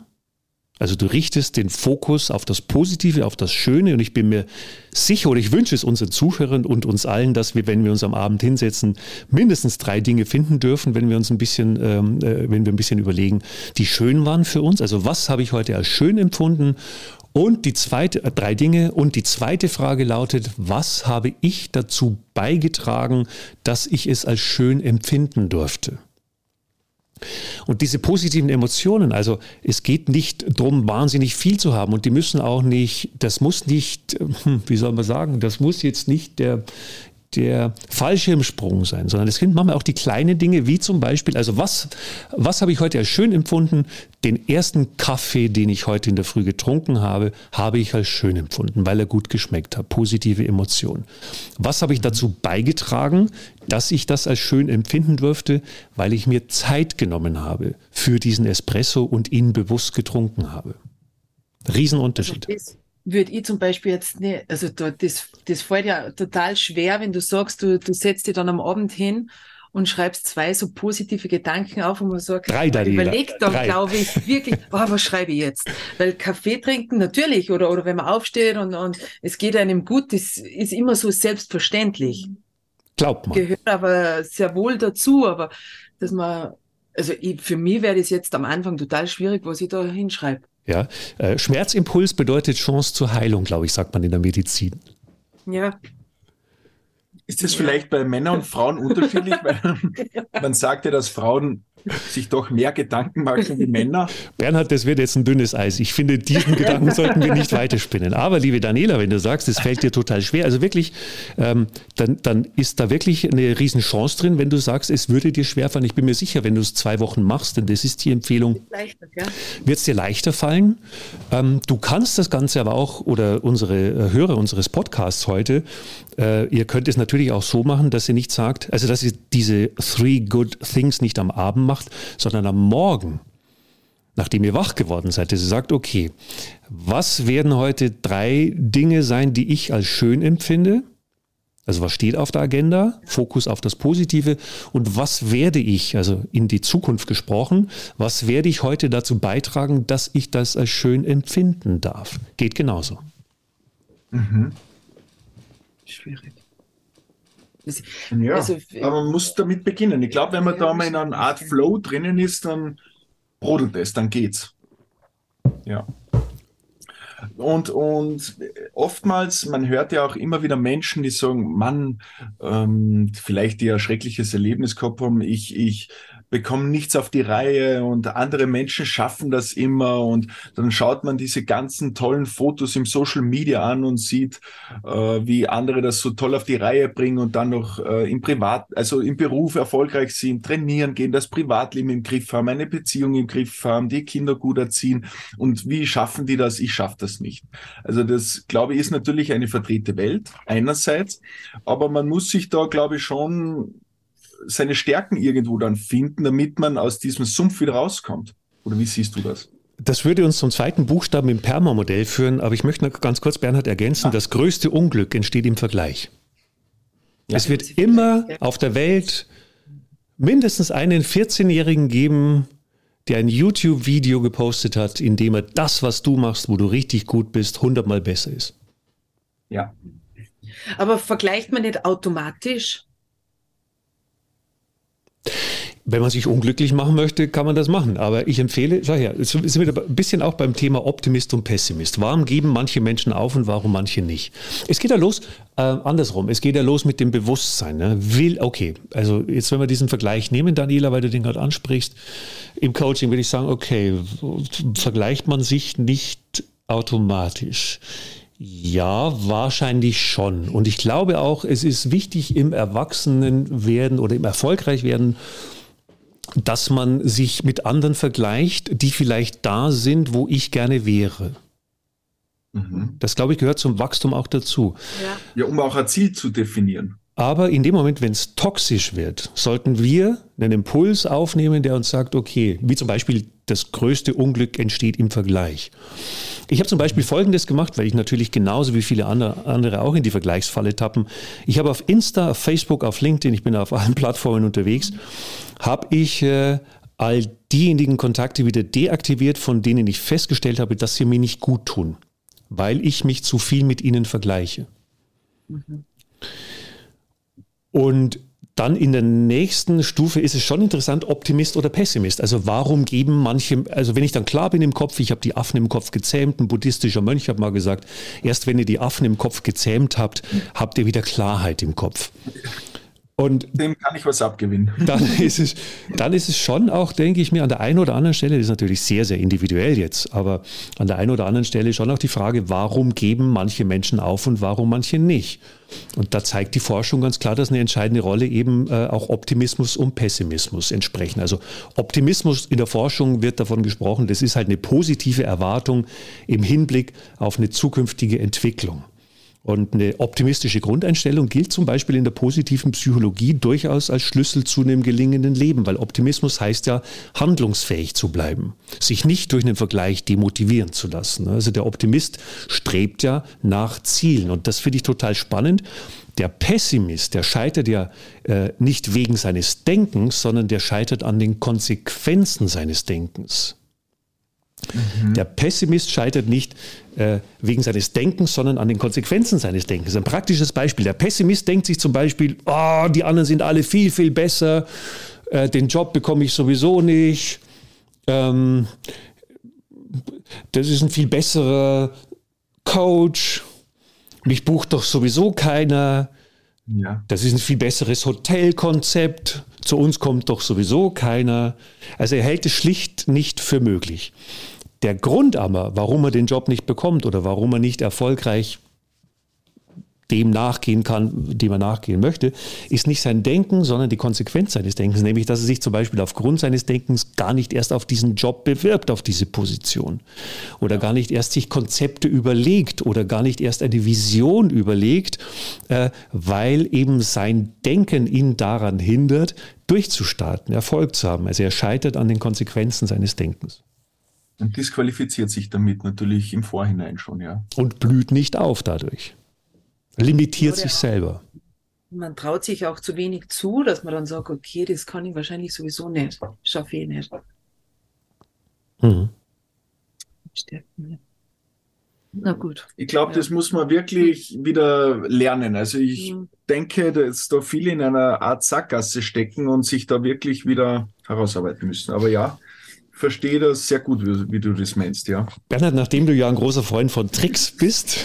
Also du richtest den Fokus auf das Positive, auf das Schöne und ich bin mir sicher oder ich wünsche es unseren Zuhörern und uns allen, dass wir, wenn wir uns am Abend hinsetzen, mindestens drei Dinge finden dürfen, wenn wir uns ein bisschen, ähm, äh, wenn wir ein bisschen überlegen, die schön waren für uns. Also was habe ich heute als schön empfunden? Und die zweite, äh, drei Dinge. Und die zweite Frage lautet, was habe ich dazu beigetragen, dass ich es als schön empfinden durfte? Und diese positiven Emotionen, also es geht nicht darum, wahnsinnig viel zu haben. Und die müssen auch nicht, das muss nicht, hm, wie soll man sagen, das muss jetzt nicht der, der Fallschirmsprung sein, sondern es sind manchmal auch die kleinen Dinge, wie zum Beispiel, also was, was habe ich heute als schön empfunden? Den ersten Kaffee, den ich heute in der Früh getrunken habe, habe ich als schön empfunden, weil er gut geschmeckt hat. Positive Emotionen. Was habe ich dazu beigetragen, dass ich das als schön empfinden durfte? Weil ich mir Zeit genommen habe für diesen Espresso und ihn bewusst getrunken habe. Riesenunterschied. Also würde ich zum Beispiel jetzt nicht, also da, das, das fällt ja total schwer, wenn du sagst, du, du setzt dich dann am Abend hin und schreibst zwei so positive Gedanken auf und man sagt, Drei, Daniela. überleg dann, glaube ich, wirklich, [laughs] oh, was schreibe ich jetzt? Weil Kaffee trinken natürlich oder, oder wenn man aufsteht und, und es geht einem gut, das ist immer so selbstverständlich. Glaubt man. Gehört aber sehr wohl dazu, aber dass man, also ich, für mich wäre das jetzt am Anfang total schwierig, was ich da hinschreibe. Ja, äh, Schmerzimpuls bedeutet Chance zur Heilung, glaube ich, sagt man in der Medizin. Ja. Ist das vielleicht bei Männern und Frauen unterschiedlich? Weil [laughs] man sagt ja, dass Frauen sich doch mehr Gedanken machen wie Männer. [laughs] Bernhard, das wird jetzt ein dünnes Eis. Ich finde, diesen Gedanken [laughs] sollten wir nicht weiterspinnen. Aber liebe Daniela, wenn du sagst, es fällt dir total schwer, also wirklich, ähm, dann, dann ist da wirklich eine Riesenchance drin, wenn du sagst, es würde dir schwerfallen. Ich bin mir sicher, wenn du es zwei Wochen machst, denn das ist die Empfehlung, wird es dir leichter fallen. Ähm, du kannst das Ganze aber auch, oder unsere äh, Hörer unseres Podcasts heute, äh, ihr könnt es natürlich auch so machen, dass ihr nicht sagt, also dass ihr diese Three Good Things nicht am Abend macht, sondern am Morgen, nachdem ihr wach geworden seid, dass ihr sagt, okay, was werden heute drei Dinge sein, die ich als schön empfinde? Also was steht auf der Agenda? Fokus auf das Positive. Und was werde ich, also in die Zukunft gesprochen, was werde ich heute dazu beitragen, dass ich das als schön empfinden darf? Geht genauso. Mhm. Schwierig. Ja, also, aber man muss damit beginnen. Ich glaube, wenn man da mal in einer Art Flow drinnen ist, dann brodelt es, dann geht's. Ja. Und, und oftmals, man hört ja auch immer wieder Menschen, die sagen, Mann, ähm, vielleicht die ein schreckliches Erlebnis gehabt haben, ich, ich bekommen nichts auf die Reihe und andere Menschen schaffen das immer und dann schaut man diese ganzen tollen Fotos im Social Media an und sieht, äh, wie andere das so toll auf die Reihe bringen und dann noch äh, im Privat, also im Beruf erfolgreich sind, trainieren gehen, das Privatleben im Griff haben, eine Beziehung im Griff haben, die Kinder gut erziehen und wie schaffen die das? Ich schaffe das nicht. Also das, glaube ich, ist natürlich eine verdrehte Welt einerseits, aber man muss sich da, glaube ich, schon seine Stärken irgendwo dann finden, damit man aus diesem Sumpf wieder rauskommt? Oder wie siehst du das? Das würde uns zum zweiten Buchstaben im Perma-Modell führen, aber ich möchte noch ganz kurz, Bernhard, ergänzen, ah. das größte Unglück entsteht im Vergleich. Ja. Es wird immer auf der Welt mindestens einen 14-Jährigen geben, der ein YouTube-Video gepostet hat, in dem er das, was du machst, wo du richtig gut bist, hundertmal besser ist. Ja. Aber vergleicht man nicht automatisch? Wenn man sich unglücklich machen möchte, kann man das machen. Aber ich empfehle, schau her, jetzt sind wir ein bisschen auch beim Thema Optimist und Pessimist. Warum geben manche Menschen auf und warum manche nicht? Es geht ja los, äh, andersrum, es geht ja los mit dem Bewusstsein. Ne? Will, okay, also jetzt, wenn wir diesen Vergleich nehmen, Daniela, weil du den gerade ansprichst, im Coaching würde ich sagen, okay, vergleicht man sich nicht automatisch. Ja, wahrscheinlich schon. Und ich glaube auch, es ist wichtig im Erwachsenenwerden oder im Erfolgreichwerden, dass man sich mit anderen vergleicht, die vielleicht da sind, wo ich gerne wäre. Mhm. Das, glaube ich, gehört zum Wachstum auch dazu. Ja, ja um auch ein Ziel zu definieren. Aber in dem Moment, wenn es toxisch wird, sollten wir einen Impuls aufnehmen, der uns sagt, okay, wie zum Beispiel das größte Unglück entsteht im Vergleich. Ich habe zum Beispiel Folgendes gemacht, weil ich natürlich genauso wie viele andere auch in die Vergleichsfalle tappen. Ich habe auf Insta, auf Facebook, auf LinkedIn, ich bin auf [laughs] allen Plattformen unterwegs, habe ich äh, all diejenigen Kontakte wieder deaktiviert, von denen ich festgestellt habe, dass sie mir nicht gut tun, weil ich mich zu viel mit ihnen vergleiche. Mhm. Und dann in der nächsten Stufe ist es schon interessant, Optimist oder Pessimist. Also warum geben manche, also wenn ich dann klar bin im Kopf, ich habe die Affen im Kopf gezähmt, ein buddhistischer Mönch hat mal gesagt, erst wenn ihr die Affen im Kopf gezähmt habt, habt ihr wieder Klarheit im Kopf. Und dem kann ich was abgewinnen. [laughs] Dann ist es, dann ist es schon auch, denke ich mir, an der einen oder anderen Stelle, das ist natürlich sehr, sehr individuell jetzt, aber an der einen oder anderen Stelle schon auch die Frage, warum geben manche Menschen auf und warum manche nicht? Und da zeigt die Forschung ganz klar, dass eine entscheidende Rolle eben äh, auch Optimismus und Pessimismus entsprechen. Also Optimismus in der Forschung wird davon gesprochen, das ist halt eine positive Erwartung im Hinblick auf eine zukünftige Entwicklung. Und eine optimistische Grundeinstellung gilt zum Beispiel in der positiven Psychologie durchaus als Schlüssel zu einem gelingenden Leben, weil Optimismus heißt ja, handlungsfähig zu bleiben, sich nicht durch einen Vergleich demotivieren zu lassen. Also der Optimist strebt ja nach Zielen und das finde ich total spannend. Der Pessimist, der scheitert ja äh, nicht wegen seines Denkens, sondern der scheitert an den Konsequenzen seines Denkens. Mhm. Der Pessimist scheitert nicht äh, wegen seines Denkens, sondern an den Konsequenzen seines Denkens. Ein praktisches Beispiel. Der Pessimist denkt sich zum Beispiel, oh, die anderen sind alle viel, viel besser, äh, den Job bekomme ich sowieso nicht, ähm, das ist ein viel besserer Coach, mich bucht doch sowieso keiner. Ja. Das ist ein viel besseres Hotelkonzept. Zu uns kommt doch sowieso keiner. Also er hält es schlicht nicht für möglich. Der Grund aber, warum er den Job nicht bekommt oder warum er nicht erfolgreich dem nachgehen kann, dem er nachgehen möchte, ist nicht sein Denken, sondern die Konsequenz seines Denkens, nämlich dass er sich zum Beispiel aufgrund seines Denkens gar nicht erst auf diesen Job bewirbt, auf diese Position oder gar nicht erst sich Konzepte überlegt oder gar nicht erst eine Vision überlegt, äh, weil eben sein Denken ihn daran hindert, durchzustarten, Erfolg zu haben. Also er scheitert an den Konsequenzen seines Denkens. Und disqualifiziert sich damit natürlich im Vorhinein schon, ja. Und blüht nicht auf dadurch. Limitiert sich selber. Man traut sich auch zu wenig zu, dass man dann sagt, okay, das kann ich wahrscheinlich sowieso nicht. Schaffe ich nicht. Mhm. Na gut. Ich glaube, ja. das muss man wirklich wieder lernen. Also ich ja. denke, dass da viele in einer Art Sackgasse stecken und sich da wirklich wieder herausarbeiten müssen. Aber ja, verstehe das sehr gut, wie, wie, du das meinst, ja. Bernhard, nachdem du ja ein großer Freund von Tricks bist,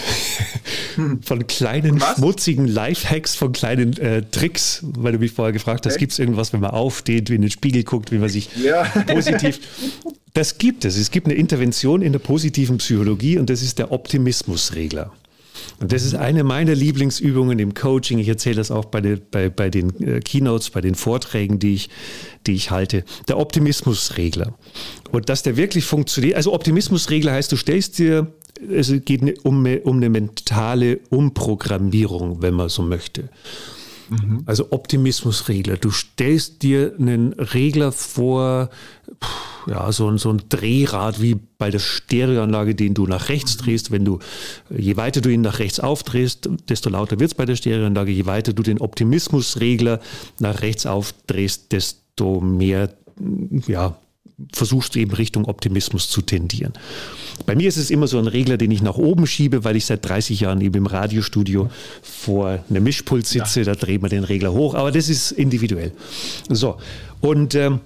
von kleinen, Was? schmutzigen Lifehacks, von kleinen äh, Tricks, weil du mich vorher gefragt hast, gibt es irgendwas, wenn man aufsteht, wie in den Spiegel guckt, wie man sich ja. [laughs] positiv. Das gibt es. Es gibt eine Intervention in der positiven Psychologie und das ist der Optimismusregler. Und das ist eine meiner Lieblingsübungen im Coaching. Ich erzähle das auch bei, den, bei, bei den äh, Keynotes, bei den Vorträgen, die ich, die ich halte. Der Optimismusregler. Und dass der wirklich funktioniert. Also Optimismusregler heißt, du stellst dir, es geht ne, um, um eine mentale Umprogrammierung, wenn man so möchte. Mhm. Also Optimismusregler. Du stellst dir einen Regler vor, ja, so, so ein Drehrad wie bei der Stereoanlage, den du nach rechts mhm. drehst. Wenn du, je weiter du ihn nach rechts aufdrehst, desto lauter wird es bei der Stereoanlage. Je weiter du den Optimismusregler nach rechts aufdrehst, desto mehr, ja, versuchst du eben Richtung Optimismus zu tendieren. Bei mir ist es immer so ein Regler, den ich nach oben schiebe, weil ich seit 30 Jahren eben im Radiostudio vor einem Mischpult sitze. Ja. Da dreht man den Regler hoch, aber das ist individuell. So, und ähm,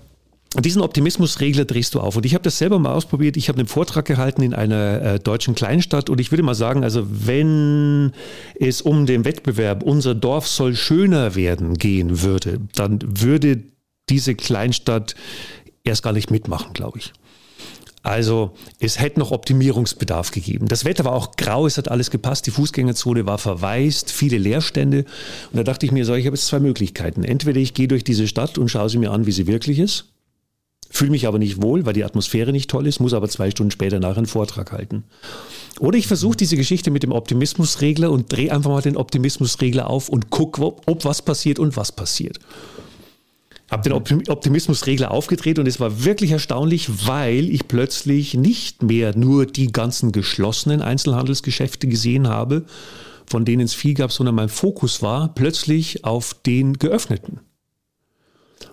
diesen Optimismusregler drehst du auf. Und ich habe das selber mal ausprobiert. Ich habe einen Vortrag gehalten in einer äh, deutschen Kleinstadt und ich würde mal sagen, also wenn es um den Wettbewerb Unser Dorf soll schöner werden gehen würde, dann würde diese Kleinstadt erst gar nicht mitmachen, glaube ich. Also es hätte noch Optimierungsbedarf gegeben. Das Wetter war auch grau, es hat alles gepasst, die Fußgängerzone war verwaist, viele Leerstände. Und da dachte ich mir, so, ich habe jetzt zwei Möglichkeiten. Entweder ich gehe durch diese Stadt und schaue sie mir an, wie sie wirklich ist, fühle mich aber nicht wohl, weil die Atmosphäre nicht toll ist, muss aber zwei Stunden später nachher einen Vortrag halten. Oder ich versuche diese Geschichte mit dem Optimismusregler und drehe einfach mal den Optimismusregler auf und gucke, ob, ob was passiert und was passiert habe den Optimismusregler aufgedreht und es war wirklich erstaunlich, weil ich plötzlich nicht mehr nur die ganzen geschlossenen Einzelhandelsgeschäfte gesehen habe, von denen es viel gab, sondern mein Fokus war plötzlich auf den geöffneten.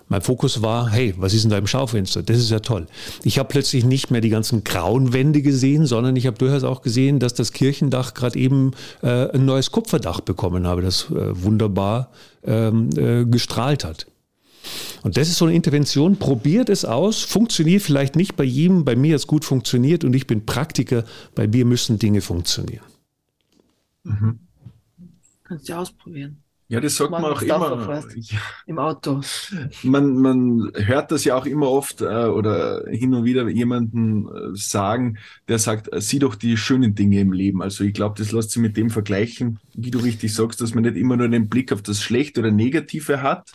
Mein Fokus war, hey, was ist denn da im Schaufenster? Das ist ja toll. Ich habe plötzlich nicht mehr die ganzen grauen Wände gesehen, sondern ich habe durchaus auch gesehen, dass das Kirchendach gerade eben äh, ein neues Kupferdach bekommen habe, das äh, wunderbar ähm, äh, gestrahlt hat. Und das ist so eine Intervention. Probiert es aus. Funktioniert vielleicht nicht bei jedem. Bei mir hat es gut funktioniert und ich bin Praktiker. Bei mir müssen Dinge funktionieren. Mhm. Kannst du ausprobieren. Ja, das sagt man, man auch immer. Im Auto. Man, man hört das ja auch immer oft äh, oder hin und wieder jemanden äh, sagen, der sagt, äh, sieh doch die schönen Dinge im Leben. Also ich glaube, das lässt sich mit dem vergleichen, wie du richtig sagst, dass man nicht immer nur den Blick auf das Schlechte oder Negative hat,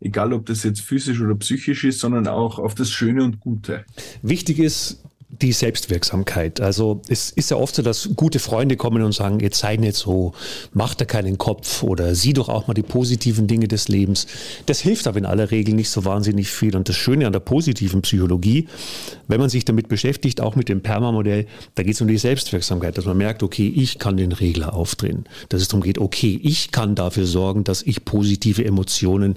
egal ob das jetzt physisch oder psychisch ist, sondern auch auf das Schöne und Gute. Wichtig ist, die Selbstwirksamkeit. Also es ist ja oft so, dass gute Freunde kommen und sagen, jetzt sei nicht so, mach da keinen Kopf oder sieh doch auch mal die positiven Dinge des Lebens. Das hilft aber in aller Regel nicht so wahnsinnig viel. Und das Schöne an der positiven Psychologie, wenn man sich damit beschäftigt, auch mit dem Perma-Modell, da geht es um die Selbstwirksamkeit, dass man merkt, okay, ich kann den Regler aufdrehen. Dass es darum geht, okay, ich kann dafür sorgen, dass ich positive Emotionen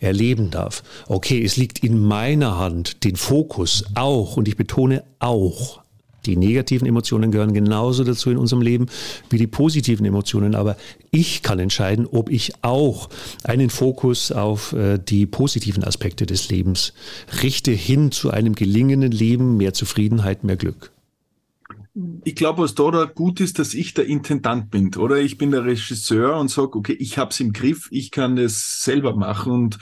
erleben darf. Okay, es liegt in meiner Hand, den Fokus auch, und ich betone auch, die negativen Emotionen gehören genauso dazu in unserem Leben wie die positiven Emotionen. Aber ich kann entscheiden, ob ich auch einen Fokus auf äh, die positiven Aspekte des Lebens richte, hin zu einem gelingenden Leben, mehr Zufriedenheit, mehr Glück. Ich glaube, was da, gut ist, dass ich der Intendant bin, oder? Ich bin der Regisseur und sage, okay, ich habe es im Griff, ich kann das selber machen und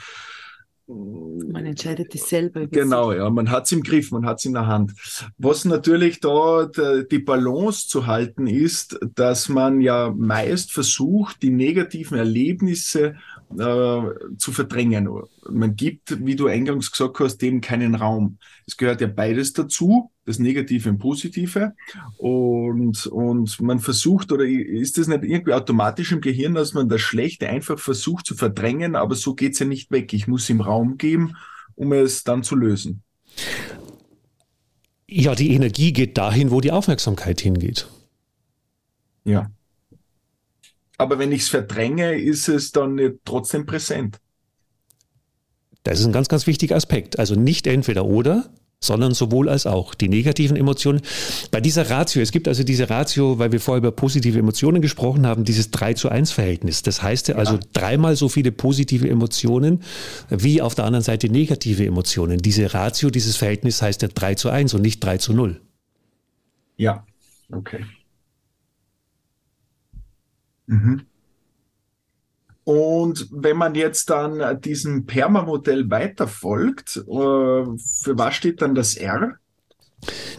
man entscheidet es selber. Genau, ja, man hat es im Griff, man hat es in der Hand. Was natürlich da die Balance zu halten ist, dass man ja meist versucht, die negativen Erlebnisse äh, zu verdrängen. Man gibt, wie du eingangs gesagt hast, dem keinen Raum. Es gehört ja beides dazu, das Negative und Positive. Und, und man versucht, oder ist das nicht irgendwie automatisch im Gehirn, dass man das Schlechte einfach versucht zu verdrängen, aber so geht es ja nicht weg. Ich muss ihm Raum geben, um es dann zu lösen. Ja, die Energie geht dahin, wo die Aufmerksamkeit hingeht. Ja. Aber wenn ich es verdränge, ist es dann trotzdem präsent. Das ist ein ganz, ganz wichtiger Aspekt. Also nicht entweder oder, sondern sowohl als auch die negativen Emotionen. Bei dieser Ratio, es gibt also diese Ratio, weil wir vorher über positive Emotionen gesprochen haben, dieses 3 zu 1 Verhältnis. Das heißt ja also dreimal so viele positive Emotionen wie auf der anderen Seite negative Emotionen. Diese Ratio, dieses Verhältnis heißt ja 3 zu 1 und nicht 3 zu 0. Ja, okay. Mhm. Und wenn man jetzt dann diesem Perma-Modell weiterfolgt, äh, für was steht dann das R?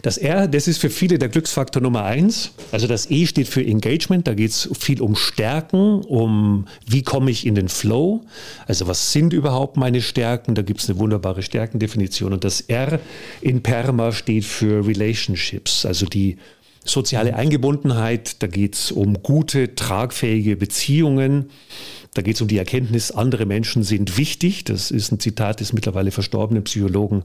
Das R, das ist für viele der Glücksfaktor Nummer eins. Also das E steht für Engagement, da geht es viel um Stärken, um wie komme ich in den Flow. Also was sind überhaupt meine Stärken? Da gibt es eine wunderbare Stärkendefinition. Und das R in Perma steht für Relationships, also die soziale Eingebundenheit. Da geht es um gute, tragfähige Beziehungen. Da geht es um die Erkenntnis, andere Menschen sind wichtig. Das ist ein Zitat des mittlerweile verstorbenen Psychologen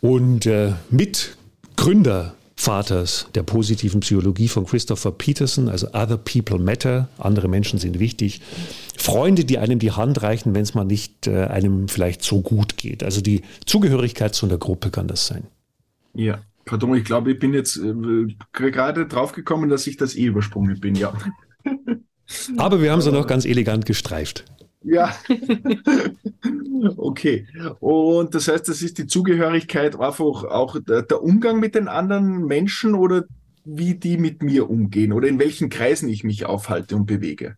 und äh, Mitgründer Vaters der positiven Psychologie von Christopher Peterson, also Other People Matter, andere Menschen sind wichtig. Freunde, die einem die Hand reichen, wenn es mal nicht äh, einem vielleicht so gut geht. Also die Zugehörigkeit zu einer Gruppe kann das sein. Ja, pardon, ich glaube, ich bin jetzt äh, gerade draufgekommen, dass ich das eh übersprungen bin, ja. [laughs] Aber wir haben sie noch ganz elegant gestreift. Ja. [laughs] okay. Und das heißt, das ist die Zugehörigkeit einfach auch der Umgang mit den anderen Menschen oder wie die mit mir umgehen oder in welchen Kreisen ich mich aufhalte und bewege.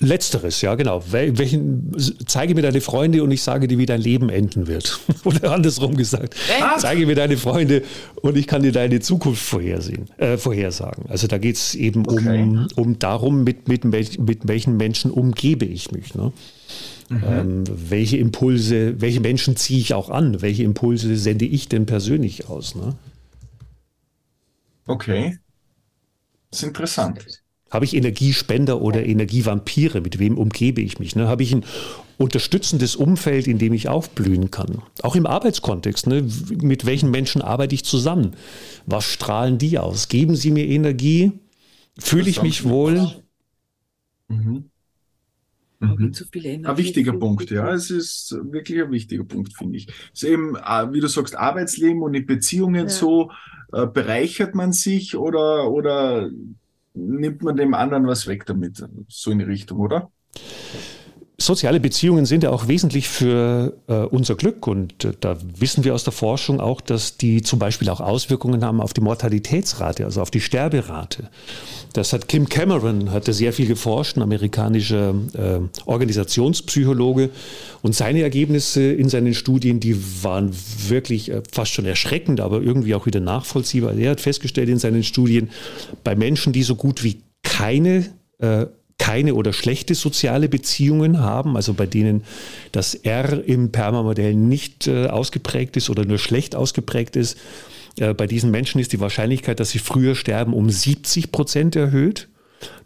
Letzteres, ja, genau. Welchen, zeige mir deine Freunde und ich sage dir, wie dein Leben enden wird. [laughs] Oder andersrum gesagt. Echt? Zeige mir deine Freunde und ich kann dir deine Zukunft vorhersehen, äh, vorhersagen. Also da geht es eben okay. um, um darum, mit, mit, mit welchen Menschen umgebe ich mich. Ne? Mhm. Ähm, welche Impulse, welche Menschen ziehe ich auch an? Welche Impulse sende ich denn persönlich aus? Ne? Okay. Das ist interessant. Habe ich Energiespender oder Energievampire? Mit wem umgebe ich mich? Ne? Habe ich ein unterstützendes Umfeld, in dem ich aufblühen kann? Auch im Arbeitskontext. Ne? Mit welchen Menschen arbeite ich zusammen? Was strahlen die aus? Geben sie mir Energie? Fühle ich mich wohl? Mhm. Mhm. ein wichtiger Punkt, ja. Es ist wirklich ein wichtiger Punkt, finde ich. Es ist eben, äh, wie du sagst, Arbeitsleben und die Beziehungen ja. so, äh, bereichert man sich oder, oder nimmt man dem anderen was weg damit, so in die Richtung, oder? Soziale Beziehungen sind ja auch wesentlich für äh, unser Glück und äh, da wissen wir aus der Forschung auch, dass die zum Beispiel auch Auswirkungen haben auf die Mortalitätsrate, also auf die Sterberate. Das hat Kim Cameron, hatte sehr viel geforscht, ein amerikanischer äh, Organisationspsychologe und seine Ergebnisse in seinen Studien, die waren wirklich äh, fast schon erschreckend, aber irgendwie auch wieder nachvollziehbar. Er hat festgestellt in seinen Studien, bei Menschen, die so gut wie keine äh, keine oder schlechte soziale Beziehungen haben, also bei denen das R im Perma-Modell nicht äh, ausgeprägt ist oder nur schlecht ausgeprägt ist. Äh, bei diesen Menschen ist die Wahrscheinlichkeit, dass sie früher sterben, um 70 Prozent erhöht,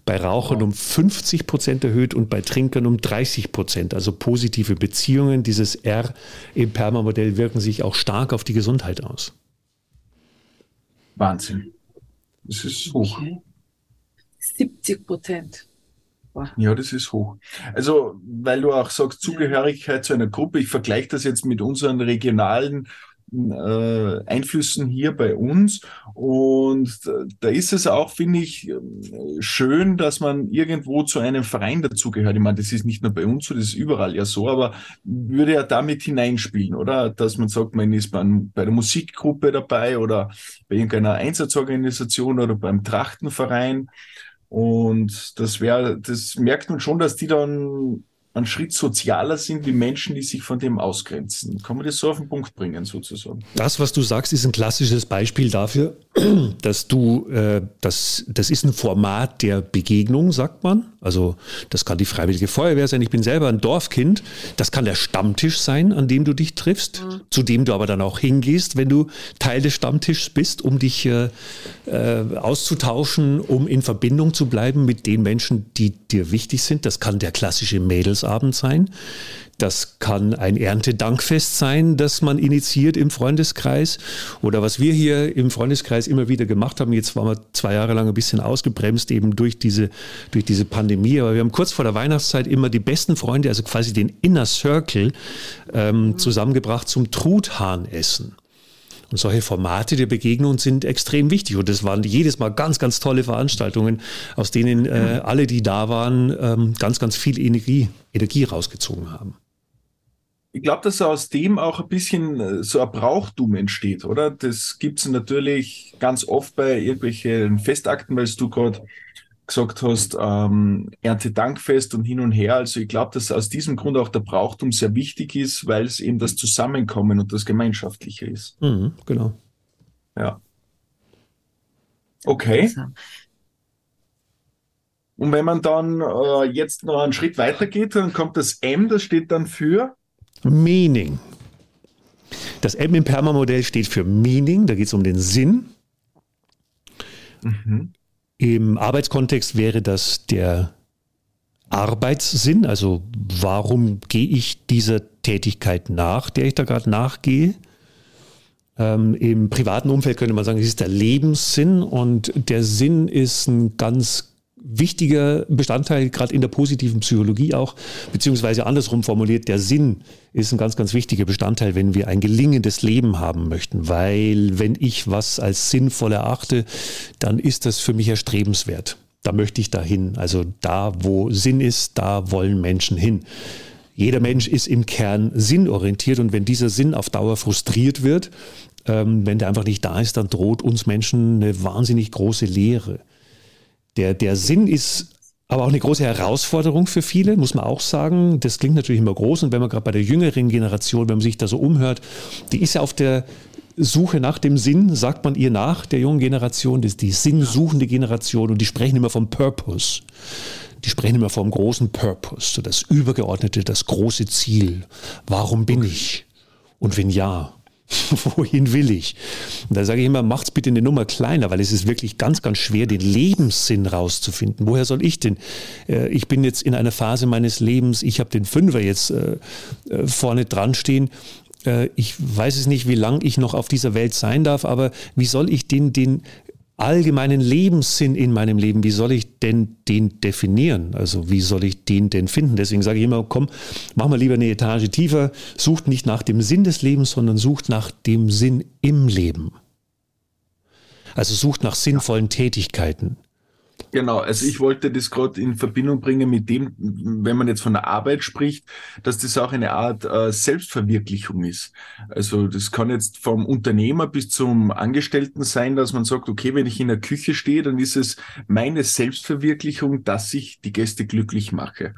bei Rauchern um 50 Prozent erhöht und bei Trinkern um 30 Prozent. Also positive Beziehungen, dieses R im Perma-Modell wirken sich auch stark auf die Gesundheit aus. Wahnsinn. Das ist hoch. 70 Prozent. Ja, das ist hoch. Also, weil du auch sagst, Zugehörigkeit zu einer Gruppe, ich vergleiche das jetzt mit unseren regionalen äh, Einflüssen hier bei uns. Und da ist es auch, finde ich, schön, dass man irgendwo zu einem Verein dazugehört. Ich meine, das ist nicht nur bei uns so, das ist überall ja so, aber würde ja damit hineinspielen, oder? Dass man sagt, man ist bei der Musikgruppe dabei oder bei irgendeiner Einsatzorganisation oder beim Trachtenverein. Und das wäre, das merkt man schon, dass die dann einen Schritt sozialer sind wie Menschen, die sich von dem ausgrenzen. Kann man das so auf den Punkt bringen, sozusagen? Das, was du sagst, ist ein klassisches Beispiel dafür, [clears throat] dass du, äh, das, das ist ein Format der Begegnung, sagt man. Also das kann die Freiwillige Feuerwehr sein. Ich bin selber ein Dorfkind. Das kann der Stammtisch sein, an dem du dich triffst, mhm. zu dem du aber dann auch hingehst, wenn du Teil des Stammtischs bist, um dich äh, äh, auszutauschen, um in Verbindung zu bleiben mit den Menschen, die dir wichtig sind. Das kann der klassische Mädels Neujahrsabend sein. Das kann ein Erntedankfest sein, das man initiiert im Freundeskreis. Oder was wir hier im Freundeskreis immer wieder gemacht haben. Jetzt waren wir zwei Jahre lang ein bisschen ausgebremst, eben durch diese, durch diese Pandemie. Aber wir haben kurz vor der Weihnachtszeit immer die besten Freunde, also quasi den Inner Circle, ähm, zusammengebracht zum Truthahnessen. Und solche Formate der Begegnung sind extrem wichtig. Und das waren jedes Mal ganz, ganz tolle Veranstaltungen, aus denen äh, alle, die da waren, ähm, ganz, ganz viel Energie, Energie rausgezogen haben ich glaube, dass aus dem auch ein bisschen äh, so ein Brauchtum entsteht, oder? Das gibt es natürlich ganz oft bei irgendwelchen Festakten, weil du gerade gesagt hast, ähm, Erntedankfest und hin und her. Also ich glaube, dass aus diesem Grund auch der Brauchtum sehr wichtig ist, weil es eben das Zusammenkommen und das Gemeinschaftliche ist. Mhm, genau. Ja. Okay. Und wenn man dann äh, jetzt noch einen Schritt weiter geht, dann kommt das M, das steht dann für Meaning. Das M im Perma-Modell steht für Meaning, da geht es um den Sinn. Mhm. Im Arbeitskontext wäre das der Arbeitssinn, also warum gehe ich dieser Tätigkeit nach, der ich da gerade nachgehe. Ähm, Im privaten Umfeld könnte man sagen, es ist der Lebenssinn und der Sinn ist ein ganz wichtiger Bestandteil, gerade in der positiven Psychologie auch, beziehungsweise andersrum formuliert, der Sinn ist ein ganz, ganz wichtiger Bestandteil, wenn wir ein gelingendes Leben haben möchten, weil wenn ich was als sinnvoll erachte, dann ist das für mich erstrebenswert. Da möchte ich dahin. Also da, wo Sinn ist, da wollen Menschen hin. Jeder Mensch ist im Kern sinnorientiert und wenn dieser Sinn auf Dauer frustriert wird, ähm, wenn der einfach nicht da ist, dann droht uns Menschen eine wahnsinnig große Leere. Der, der Sinn ist aber auch eine große Herausforderung für viele, muss man auch sagen. Das klingt natürlich immer groß und wenn man gerade bei der jüngeren Generation, wenn man sich da so umhört, die ist ja auf der Suche nach dem Sinn, sagt man ihr nach, der jungen Generation, das ist die sinnsuchende Generation und die sprechen immer vom Purpose. Die sprechen immer vom großen Purpose, so das Übergeordnete, das große Ziel. Warum bin ich? Und wenn ja, [laughs] wohin will ich? Und da sage ich immer, macht's bitte eine Nummer kleiner, weil es ist wirklich ganz, ganz schwer, den Lebenssinn rauszufinden. Woher soll ich denn? Äh, ich bin jetzt in einer Phase meines Lebens, ich habe den Fünfer jetzt äh, äh, vorne dran stehen. Ich weiß es nicht, wie lange ich noch auf dieser Welt sein darf, aber wie soll ich den, den allgemeinen Lebenssinn in meinem Leben, wie soll ich denn den definieren? Also wie soll ich den denn finden? Deswegen sage ich immer, komm, mach mal lieber eine Etage tiefer, sucht nicht nach dem Sinn des Lebens, sondern sucht nach dem Sinn im Leben. Also sucht nach sinnvollen Tätigkeiten. Genau, also ich wollte das gerade in Verbindung bringen mit dem, wenn man jetzt von der Arbeit spricht, dass das auch eine Art äh, Selbstverwirklichung ist. Also das kann jetzt vom Unternehmer bis zum Angestellten sein, dass man sagt, okay, wenn ich in der Küche stehe, dann ist es meine Selbstverwirklichung, dass ich die Gäste glücklich mache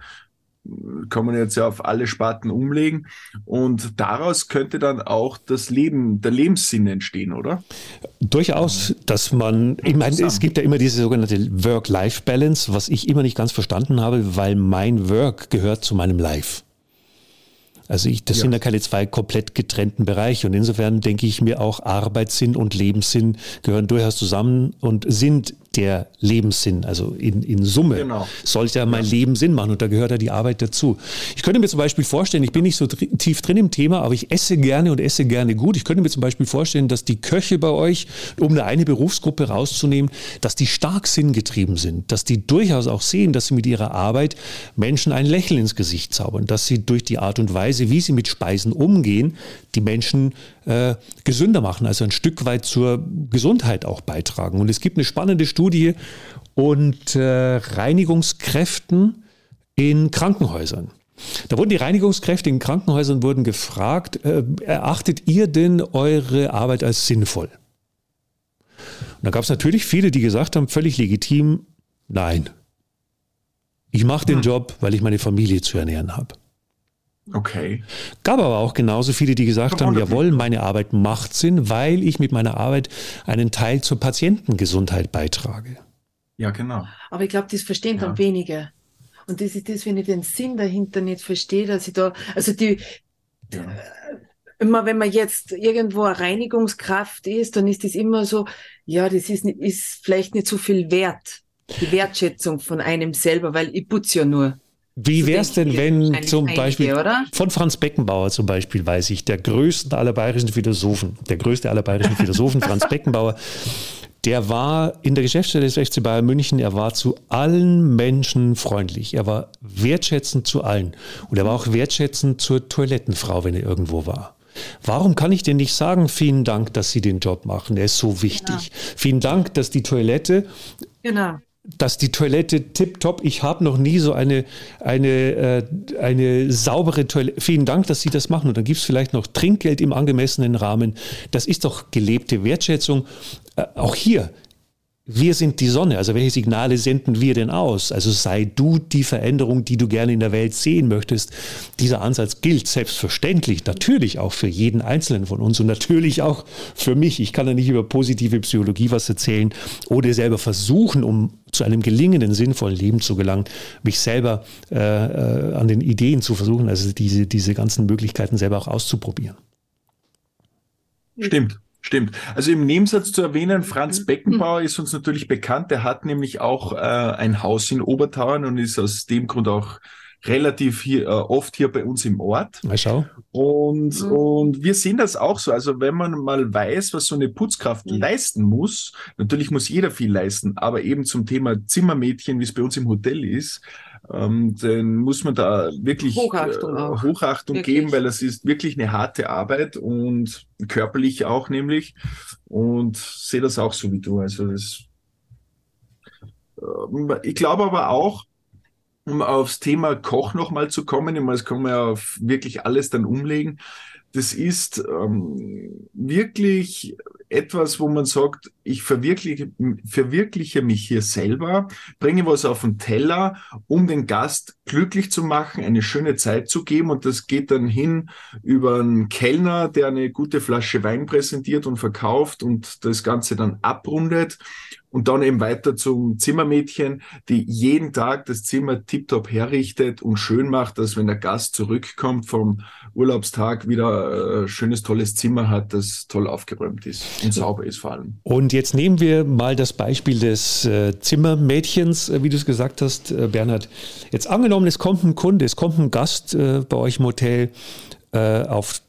kann man jetzt ja auf alle Sparten umlegen. Und daraus könnte dann auch das Leben, der Lebenssinn entstehen, oder? Durchaus, dass man, ich meine, es gibt ja immer diese sogenannte Work-Life-Balance, was ich immer nicht ganz verstanden habe, weil mein Work gehört zu meinem Life. Also ich, das ja. sind ja keine zwei komplett getrennten Bereiche. Und insofern denke ich mir auch, Arbeitssinn und Lebenssinn gehören durchaus zusammen und sind der Lebenssinn. Also in, in Summe genau. sollte ja mein ja. Leben Sinn machen und da gehört ja die Arbeit dazu. Ich könnte mir zum Beispiel vorstellen, ich bin nicht so tief drin im Thema, aber ich esse gerne und esse gerne gut. Ich könnte mir zum Beispiel vorstellen, dass die Köche bei euch, um eine, eine Berufsgruppe rauszunehmen, dass die stark sinngetrieben sind, dass die durchaus auch sehen, dass sie mit ihrer Arbeit Menschen ein Lächeln ins Gesicht zaubern, dass sie durch die Art und Weise, wie sie mit Speisen umgehen, die Menschen äh, gesünder machen, also ein Stück weit zur Gesundheit auch beitragen. Und es gibt eine spannende Studie und äh, Reinigungskräften in Krankenhäusern. Da wurden die Reinigungskräfte in Krankenhäusern wurden gefragt, äh, erachtet ihr denn eure Arbeit als sinnvoll? Und da gab es natürlich viele, die gesagt haben, völlig legitim, nein. Ich mache den hm. Job, weil ich meine Familie zu ernähren habe. Okay. Gab aber auch genauso viele, die gesagt haben, jawohl, meine Arbeit macht Sinn, weil ich mit meiner Arbeit einen Teil zur Patientengesundheit beitrage. Ja, genau. Aber ich glaube, das verstehen ja. dann wenige. Und das ist das, wenn ich den Sinn dahinter nicht verstehe, dass ich da, also die, ja. immer wenn man jetzt irgendwo eine Reinigungskraft ist, dann ist das immer so, ja, das ist, ist vielleicht nicht so viel wert, die Wertschätzung von einem selber, weil ich putze ja nur. Wie wäre es denn, wenn zum Beispiel von Franz Beckenbauer zum Beispiel, weiß ich, der größte aller bayerischen Philosophen, der größte aller bayerischen Philosophen, [laughs] Franz Beckenbauer, der war in der Geschäftsstelle des FC Bayern München, er war zu allen Menschen freundlich, er war wertschätzend zu allen und er war auch wertschätzend zur Toilettenfrau, wenn er irgendwo war. Warum kann ich denn nicht sagen, vielen Dank, dass Sie den Job machen? Er ist so wichtig. Genau. Vielen Dank, dass die Toilette genau dass die Toilette tipptopp, ich habe noch nie so eine, eine, äh, eine saubere Toilette. Vielen Dank, dass Sie das machen. Und dann gibt es vielleicht noch Trinkgeld im angemessenen Rahmen. Das ist doch gelebte Wertschätzung. Äh, auch hier, wir sind die Sonne. Also welche Signale senden wir denn aus? Also sei du die Veränderung, die du gerne in der Welt sehen möchtest. Dieser Ansatz gilt selbstverständlich natürlich auch für jeden Einzelnen von uns und natürlich auch für mich. Ich kann ja nicht über positive Psychologie was erzählen oder selber versuchen, um zu einem gelingenden, sinnvollen Leben zu gelangen, mich selber äh, äh, an den Ideen zu versuchen, also diese, diese ganzen Möglichkeiten selber auch auszuprobieren. Stimmt. Stimmt. Also im Nebensatz zu erwähnen, Franz mhm. Beckenbauer ist uns natürlich bekannt. Der hat nämlich auch äh, ein Haus in Obertauern und ist aus dem Grund auch relativ hier, äh, oft hier bei uns im Ort. Mal schau. Und, mhm. und wir sehen das auch so. Also wenn man mal weiß, was so eine Putzkraft mhm. leisten muss, natürlich muss jeder viel leisten, aber eben zum Thema Zimmermädchen, wie es bei uns im Hotel ist, ähm, dann muss man da wirklich Hochachtung, äh, Hochachtung geben, weil es ist wirklich eine harte Arbeit und körperlich auch nämlich. Und sehe das auch so wie du. Also das, äh, ich glaube aber auch, um aufs Thema Koch nochmal zu kommen, ich meine, das kann man ja auf wirklich alles dann umlegen. Das ist ähm, wirklich etwas, wo man sagt, ich verwirkliche, verwirkliche mich hier selber, bringe was auf den Teller, um den Gast glücklich zu machen, eine schöne Zeit zu geben. Und das geht dann hin über einen Kellner, der eine gute Flasche Wein präsentiert und verkauft und das Ganze dann abrundet. Und dann eben weiter zum Zimmermädchen, die jeden Tag das Zimmer tiptop herrichtet und schön macht, dass wenn der Gast zurückkommt vom Urlaubstag wieder ein äh, schönes, tolles Zimmer hat, das toll aufgeräumt ist und sauber ist vor allem. Und jetzt nehmen wir mal das Beispiel des äh, Zimmermädchens, äh, wie du es gesagt hast, äh, Bernhard. Jetzt angenommen, es kommt ein Kunde, es kommt ein Gast äh, bei euch im Hotel äh, auf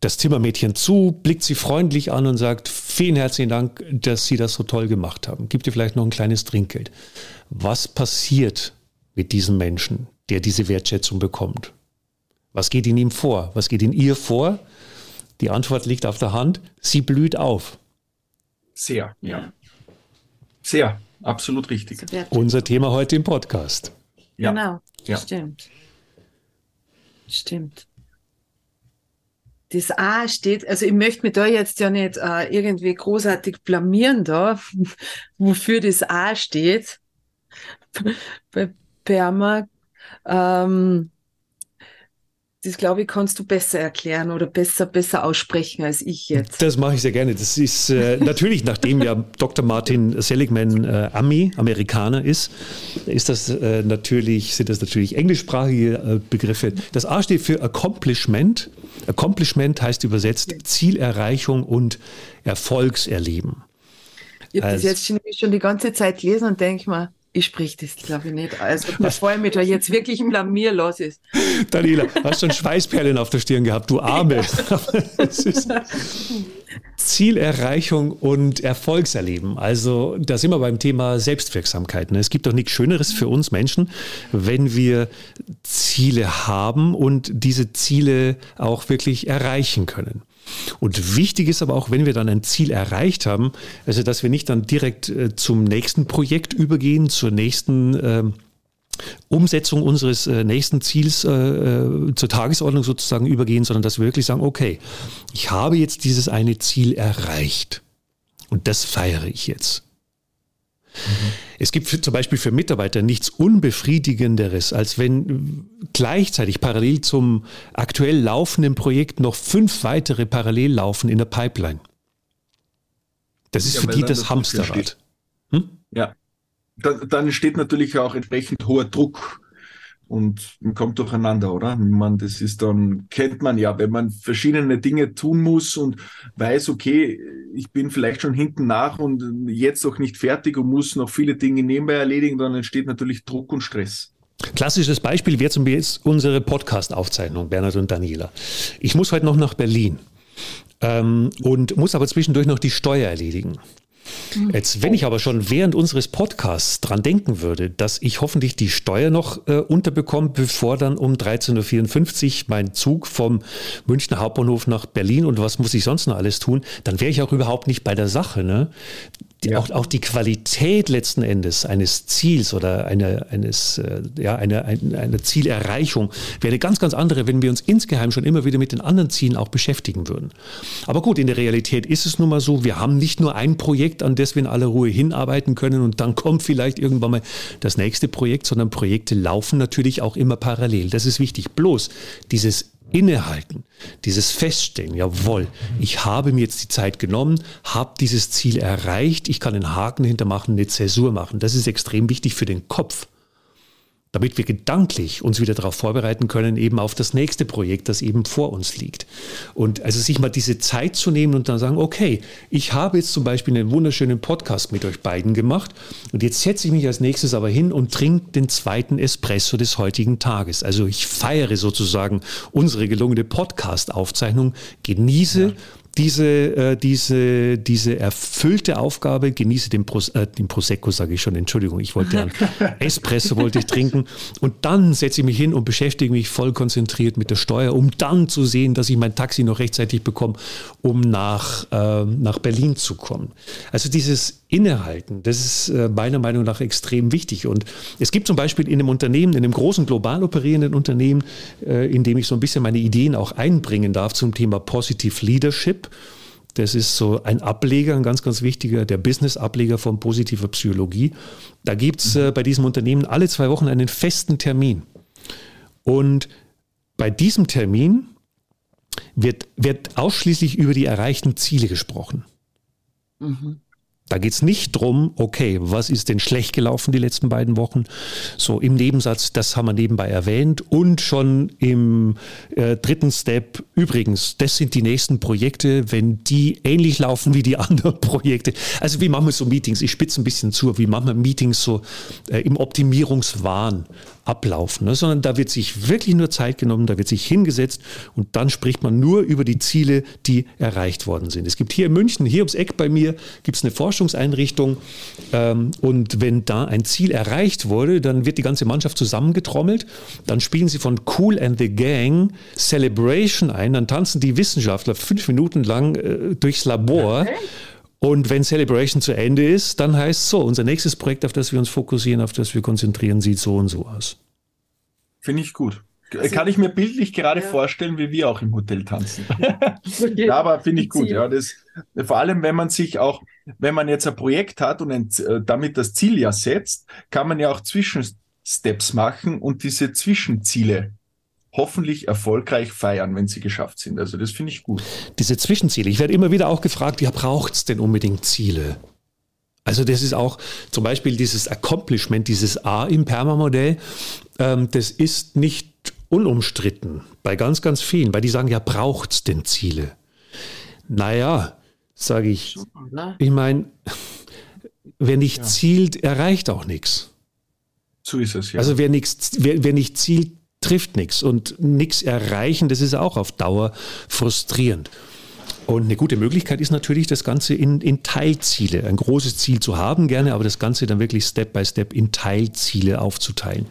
das Zimmermädchen zu, blickt sie freundlich an und sagt, vielen herzlichen Dank, dass Sie das so toll gemacht haben. Gibt ihr vielleicht noch ein kleines Trinkgeld. Was passiert mit diesem Menschen, der diese Wertschätzung bekommt? Was geht in ihm vor? Was geht in ihr vor? Die Antwort liegt auf der Hand. Sie blüht auf. Sehr, ja. Sehr, absolut richtig. Unser Thema heute im Podcast. Ja. Genau, ja. stimmt. Stimmt das A steht, also ich möchte mich da jetzt ja nicht äh, irgendwie großartig blamieren da, [laughs] wofür das A steht [laughs] bei Perma. Ähm, das glaube ich, kannst du besser erklären oder besser, besser aussprechen als ich jetzt. Das mache ich sehr gerne. Das ist äh, natürlich, nachdem ja [laughs] Dr. Martin Seligman äh, Ami, Amerikaner ist, ist das äh, natürlich, sind das natürlich englischsprachige äh, Begriffe. Das A steht für Accomplishment. Accomplishment heißt übersetzt Zielerreichung und Erfolgserleben. Ich habe also, das jetzt schon, schon die ganze Zeit gelesen und denke mal, ich sprich das, glaube ich, nicht. Also bevor ich mich da jetzt wirklich blamier los ist. Daniela, hast schon Schweißperlen auf der Stirn gehabt, du Arme. [laughs] [laughs] Zielerreichung und Erfolgserleben. Also da sind wir beim Thema Selbstwirksamkeit. Ne? Es gibt doch nichts Schöneres für uns Menschen, wenn wir Ziele haben und diese Ziele auch wirklich erreichen können. Und wichtig ist aber auch, wenn wir dann ein Ziel erreicht haben, also dass wir nicht dann direkt äh, zum nächsten Projekt übergehen, zur nächsten äh, Umsetzung unseres äh, nächsten Ziels äh, äh, zur Tagesordnung sozusagen übergehen, sondern dass wir wirklich sagen, okay, ich habe jetzt dieses eine Ziel erreicht und das feiere ich jetzt. Mhm. Es gibt für, zum Beispiel für Mitarbeiter nichts Unbefriedigenderes, als wenn gleichzeitig parallel zum aktuell laufenden Projekt noch fünf weitere parallel laufen in der Pipeline. Das ist ja, für die das Hamsterrad. Hm? Ja, da, dann steht natürlich auch entsprechend hoher Druck und man kommt durcheinander, oder? Man, das ist dann, kennt man ja, wenn man verschiedene Dinge tun muss und weiß, okay, ich bin vielleicht schon hinten nach und jetzt noch nicht fertig und muss noch viele Dinge nebenbei erledigen, dann entsteht natürlich Druck und Stress. Klassisches Beispiel wäre zum Beispiel unsere Podcast-Aufzeichnung, Bernhard und Daniela. Ich muss heute noch nach Berlin ähm, und muss aber zwischendurch noch die Steuer erledigen. Jetzt, wenn ich aber schon während unseres Podcasts dran denken würde, dass ich hoffentlich die Steuer noch äh, unterbekomme, bevor dann um 13.54 Uhr mein Zug vom Münchner Hauptbahnhof nach Berlin und was muss ich sonst noch alles tun, dann wäre ich auch überhaupt nicht bei der Sache. Ne? Ja. auch, auch die Qualität letzten Endes eines Ziels oder eine, eines, äh, ja, eine, eine, eine Zielerreichung wäre eine ganz, ganz andere, wenn wir uns insgeheim schon immer wieder mit den anderen Zielen auch beschäftigen würden. Aber gut, in der Realität ist es nun mal so, wir haben nicht nur ein Projekt, an das wir in aller Ruhe hinarbeiten können und dann kommt vielleicht irgendwann mal das nächste Projekt, sondern Projekte laufen natürlich auch immer parallel. Das ist wichtig. Bloß dieses Innehalten, dieses Feststellen, jawohl, ich habe mir jetzt die Zeit genommen, habe dieses Ziel erreicht, ich kann einen Haken hintermachen, eine Zäsur machen. Das ist extrem wichtig für den Kopf damit wir gedanklich uns wieder darauf vorbereiten können, eben auf das nächste Projekt, das eben vor uns liegt. Und also sich mal diese Zeit zu nehmen und dann sagen, okay, ich habe jetzt zum Beispiel einen wunderschönen Podcast mit euch beiden gemacht und jetzt setze ich mich als nächstes aber hin und trinke den zweiten Espresso des heutigen Tages. Also ich feiere sozusagen unsere gelungene Podcast-Aufzeichnung, genieße ja diese, äh, diese, diese erfüllte Aufgabe, genieße den, Pro, äh, den Prosecco, sage ich schon, Entschuldigung, ich wollte einen [laughs] Espresso wollte ich trinken und dann setze ich mich hin und beschäftige mich voll konzentriert mit der Steuer, um dann zu sehen, dass ich mein Taxi noch rechtzeitig bekomme, um nach, äh, nach Berlin zu kommen. Also dieses Innehalten, das ist äh, meiner Meinung nach extrem wichtig. Und es gibt zum Beispiel in einem Unternehmen, in einem großen global operierenden Unternehmen, äh, in dem ich so ein bisschen meine Ideen auch einbringen darf zum Thema Positive Leadership. Das ist so ein Ableger, ein ganz, ganz wichtiger, der Business-Ableger von positiver Psychologie. Da gibt es äh, bei diesem Unternehmen alle zwei Wochen einen festen Termin. Und bei diesem Termin wird, wird ausschließlich über die erreichten Ziele gesprochen. Mhm. Da geht es nicht drum, okay, was ist denn schlecht gelaufen die letzten beiden Wochen? So im Nebensatz, das haben wir nebenbei erwähnt. Und schon im äh, dritten Step, übrigens, das sind die nächsten Projekte, wenn die ähnlich laufen wie die [laughs] anderen Projekte. Also wie machen wir so Meetings? Ich spitze ein bisschen zu, wie machen wir Meetings so äh, im Optimierungswahn? Ablaufen, ne? sondern da wird sich wirklich nur Zeit genommen, da wird sich hingesetzt und dann spricht man nur über die Ziele, die erreicht worden sind. Es gibt hier in München, hier ums Eck bei mir, gibt es eine Forschungseinrichtung ähm, und wenn da ein Ziel erreicht wurde, dann wird die ganze Mannschaft zusammengetrommelt, dann spielen sie von Cool and the Gang Celebration ein, dann tanzen die Wissenschaftler fünf Minuten lang äh, durchs Labor. Okay. Und wenn Celebration zu Ende ist, dann heißt es so, unser nächstes Projekt, auf das wir uns fokussieren, auf das wir konzentrieren, sieht so und so aus. Finde ich gut. Also, Kann ich mir bildlich gerade ja. vorstellen, wie wir auch im Hotel tanzen. [laughs] ja, aber finde ich gut. Ja, das, vor allem, wenn man sich auch, wenn man jetzt ein Projekt hat und ein, äh, damit das Ziel ja setzt, kann man ja auch Zwischensteps machen und diese Zwischenziele hoffentlich erfolgreich feiern, wenn sie geschafft sind. Also das finde ich gut. Diese Zwischenziele. Ich werde immer wieder auch gefragt, ja, braucht es denn unbedingt Ziele? Also das ist auch zum Beispiel dieses Accomplishment, dieses A im Perma-Modell, ähm, das ist nicht unumstritten bei ganz, ganz vielen, weil die sagen, ja, braucht es denn Ziele? Naja, sage ich, ne? ich meine, wer nicht ja. zielt, erreicht auch nichts. So ist es, ja. Also wer, nichts, wer, wer nicht zielt, trifft nichts und nichts erreichen, das ist auch auf Dauer frustrierend. Und eine gute Möglichkeit ist natürlich, das Ganze in, in Teilziele, ein großes Ziel zu haben, gerne, aber das Ganze dann wirklich Step by Step in Teilziele aufzuteilen.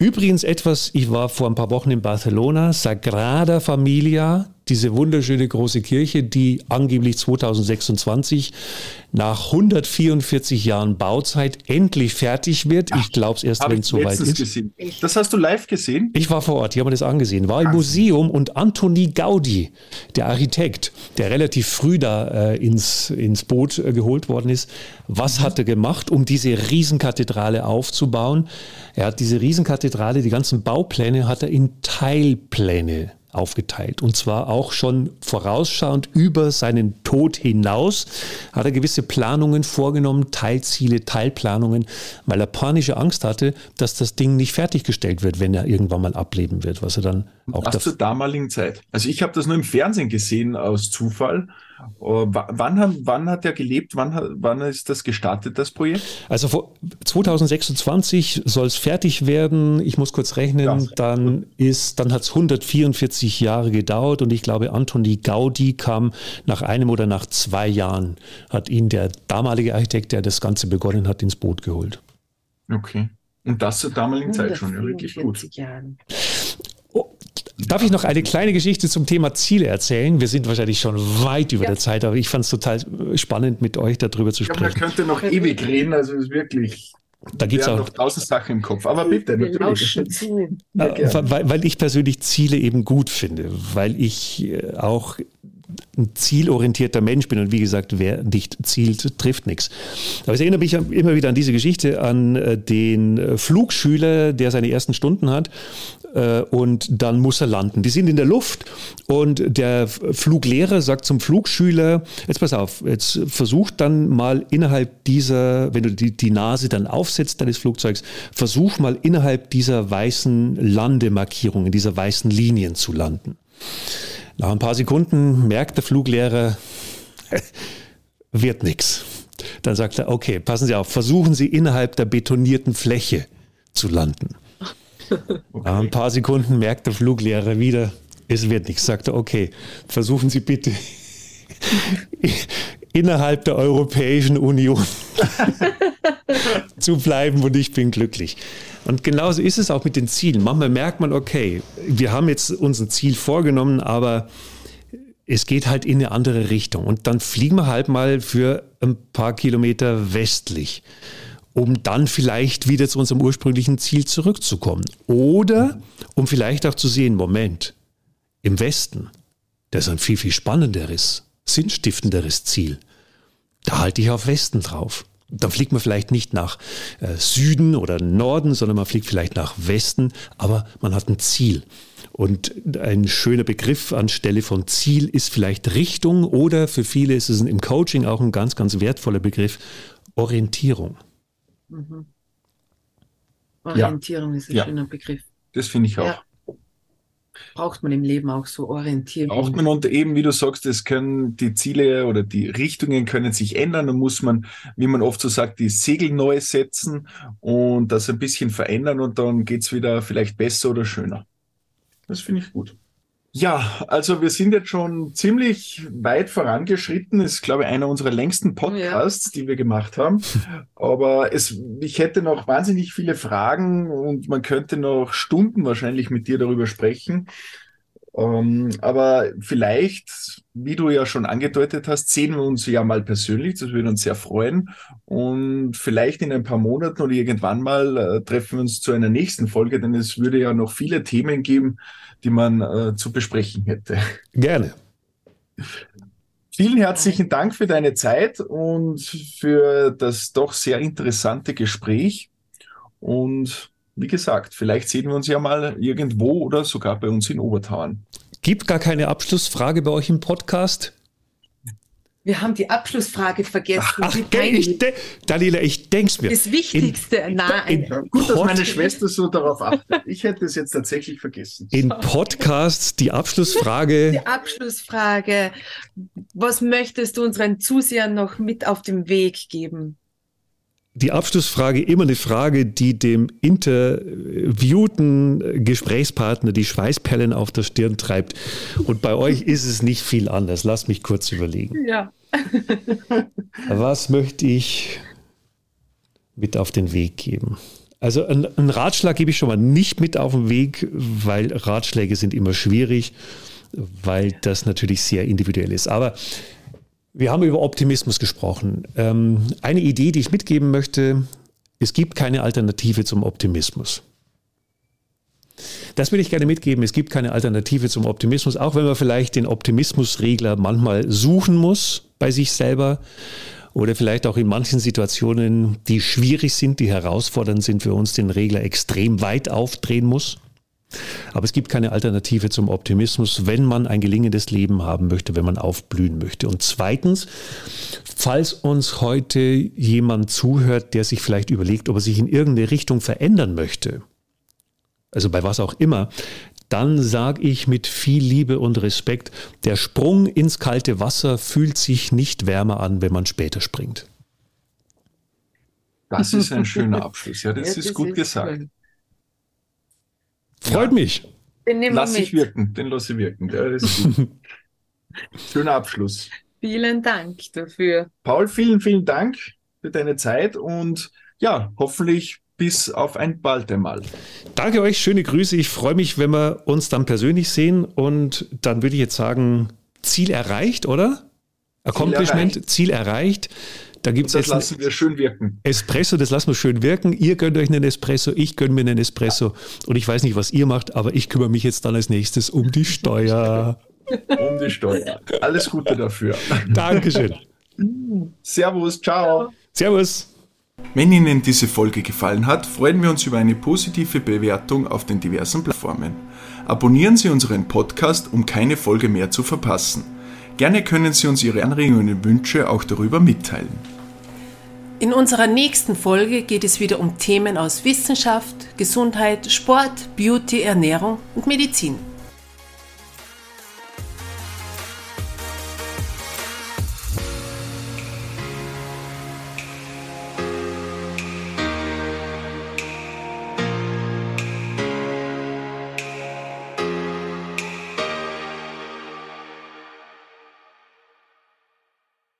Übrigens etwas, ich war vor ein paar Wochen in Barcelona, Sagrada Familia, diese wunderschöne große Kirche, die angeblich 2026 nach 144 Jahren Bauzeit endlich fertig wird. ich glaube es erst, wenn es soweit ist. Gesehen. Das hast du live gesehen? Ich war vor Ort, ich habe mir das angesehen. War im Museum und Antoni Gaudi, der Architekt, der relativ früh da äh, ins, ins Boot äh, geholt worden ist, was mhm. hat er gemacht, um diese Riesenkathedrale aufzubauen? Er hat diese Riesenkathedrale, die ganzen Baupläne hat er in Teilpläne aufgeteilt. Und zwar auch schon vorausschauend über seinen Tod hinaus hat er gewisse Planungen vorgenommen, Teilziele, Teilplanungen, weil er panische Angst hatte, dass das Ding nicht fertiggestellt wird, wenn er irgendwann mal ableben wird, was er dann auch das zur damaligen Zeit. Also ich habe das nur im Fernsehen gesehen aus Zufall wann, wann hat er gelebt? Wann, wann ist das gestartet, das Projekt? Also vor 2026 soll es fertig werden. Ich muss kurz rechnen. Ja, dann ist, dann hat es 144 Jahre gedauert und ich glaube, Antoni Gaudi kam nach einem oder nach zwei Jahren, hat ihn der damalige Architekt, der das Ganze begonnen hat, ins Boot geholt. Okay. Und das zur damaligen Zeit schon, ja, wirklich gut. Jahren. Darf ich noch eine kleine Geschichte zum Thema Ziele erzählen? Wir sind wahrscheinlich schon weit über ja. der Zeit, aber ich fand es total spannend, mit euch darüber zu sprechen. Ja, man könnte noch ewig reden, also es ist wirklich. Da gibt es auch noch tausend Sachen im Kopf. Aber bitte, natürlich. Äh, weil, weil ich persönlich Ziele eben gut finde, weil ich äh, auch ein zielorientierter Mensch bin und wie gesagt, wer nicht zielt, trifft nichts. Aber ich erinnere mich immer wieder an diese Geschichte, an äh, den Flugschüler, der seine ersten Stunden hat äh, und dann muss er landen. Die sind in der Luft und der Fluglehrer sagt zum Flugschüler, jetzt pass auf, jetzt versuch dann mal innerhalb dieser, wenn du die, die Nase dann aufsetzt deines Flugzeugs, versuch mal innerhalb dieser weißen Landemarkierungen, dieser weißen Linien zu landen. Nach ein paar Sekunden merkt der Fluglehrer, [laughs] wird nichts. Dann sagt er, okay, passen Sie auf, versuchen Sie innerhalb der betonierten Fläche zu landen. Okay. Ein paar Sekunden merkt der Fluglehrer wieder, es wird nichts. Sagt er, okay, versuchen Sie bitte [laughs] innerhalb der Europäischen Union [laughs] zu bleiben und ich bin glücklich. Und genauso ist es auch mit den Zielen. Manchmal merkt man, okay, wir haben jetzt unser Ziel vorgenommen, aber es geht halt in eine andere Richtung. Und dann fliegen wir halt mal für ein paar Kilometer westlich um dann vielleicht wieder zu unserem ursprünglichen Ziel zurückzukommen. Oder um vielleicht auch zu sehen, Moment, im Westen, das ist ein viel, viel spannenderes, sinnstiftenderes Ziel. Da halte ich auf Westen drauf. Dann fliegt man vielleicht nicht nach äh, Süden oder Norden, sondern man fliegt vielleicht nach Westen, aber man hat ein Ziel. Und ein schöner Begriff anstelle von Ziel ist vielleicht Richtung oder für viele ist es im Coaching auch ein ganz, ganz wertvoller Begriff Orientierung. Mhm. Orientierung ja. ist ein ja. schöner Begriff. Das finde ich auch. Ja. Braucht man im Leben auch so Orientierung. Braucht man und eben, wie du sagst, es können die Ziele oder die Richtungen können sich ändern. Da muss man, wie man oft so sagt, die Segel neu setzen und das ein bisschen verändern und dann geht es wieder vielleicht besser oder schöner. Das finde ich gut. Ja, also wir sind jetzt schon ziemlich weit vorangeschritten. Ist, glaube ich, einer unserer längsten Podcasts, ja. die wir gemacht haben. [laughs] Aber es, ich hätte noch wahnsinnig viele Fragen und man könnte noch Stunden wahrscheinlich mit dir darüber sprechen. Ähm, aber vielleicht, wie du ja schon angedeutet hast, sehen wir uns ja mal persönlich. Das würde uns sehr freuen. Und vielleicht in ein paar Monaten oder irgendwann mal äh, treffen wir uns zu einer nächsten Folge, denn es würde ja noch viele Themen geben, die man äh, zu besprechen hätte. Gerne. Vielen herzlichen Dank für deine Zeit und für das doch sehr interessante Gespräch. Und wie gesagt, vielleicht sehen wir uns ja mal irgendwo oder sogar bei uns in Obertauern. Gibt gar keine Abschlussfrage bei euch im Podcast? Wir haben die Abschlussfrage vergessen. Ach, ich de Daniela, ich denke mir. Das Wichtigste. In, nein. In Gut, dass meine Schwester so darauf achtet. Ich hätte es jetzt tatsächlich vergessen. In Podcasts die Abschlussfrage. [laughs] Die Abschlussfrage. Was möchtest du unseren Zusehern noch mit auf den Weg geben? die Abschlussfrage immer eine Frage, die dem interviewten Gesprächspartner die Schweißperlen auf der Stirn treibt. Und bei euch ist es nicht viel anders. Lass mich kurz überlegen. Ja. Was möchte ich mit auf den Weg geben? Also einen Ratschlag gebe ich schon mal nicht mit auf den Weg, weil Ratschläge sind immer schwierig, weil das natürlich sehr individuell ist. Aber wir haben über Optimismus gesprochen. Ähm, eine Idee, die ich mitgeben möchte, es gibt keine Alternative zum Optimismus. Das will ich gerne mitgeben. Es gibt keine Alternative zum Optimismus, auch wenn man vielleicht den Optimismusregler manchmal suchen muss bei sich selber oder vielleicht auch in manchen Situationen, die schwierig sind, die herausfordernd sind für uns, den Regler extrem weit aufdrehen muss. Aber es gibt keine Alternative zum Optimismus, wenn man ein gelingendes Leben haben möchte, wenn man aufblühen möchte. Und zweitens, falls uns heute jemand zuhört, der sich vielleicht überlegt, ob er sich in irgendeine Richtung verändern möchte, also bei was auch immer, dann sage ich mit viel Liebe und Respekt, der Sprung ins kalte Wasser fühlt sich nicht wärmer an, wenn man später springt. Das ist ein schöner Abschluss. Ja, das, ja, das ist gut ist gesagt. Cool. Freut ja. mich. Den nehmen lass ich wirken, den lasse ich wirken. Ja, [laughs] Schöner Abschluss. Vielen Dank dafür. Paul, vielen, vielen Dank für deine Zeit und ja, hoffentlich bis auf ein bald einmal. Danke euch, schöne Grüße. Ich freue mich, wenn wir uns dann persönlich sehen und dann würde ich jetzt sagen, Ziel erreicht, oder? Accomplishment, Ziel erreicht. Ziel erreicht. Da gibt's das lassen wir schön wirken. Espresso, das lassen wir schön wirken. Ihr gönnt euch einen Espresso, ich gönne mir einen Espresso. Und ich weiß nicht, was ihr macht, aber ich kümmere mich jetzt dann als nächstes um die Steuer. [laughs] um die Steuer. Alles Gute dafür. Dankeschön. Servus, ciao. Servus. Wenn Ihnen diese Folge gefallen hat, freuen wir uns über eine positive Bewertung auf den diversen Plattformen. Abonnieren Sie unseren Podcast, um keine Folge mehr zu verpassen. Gerne können Sie uns Ihre Anregungen und Wünsche auch darüber mitteilen. In unserer nächsten Folge geht es wieder um Themen aus Wissenschaft, Gesundheit, Sport, Beauty, Ernährung und Medizin.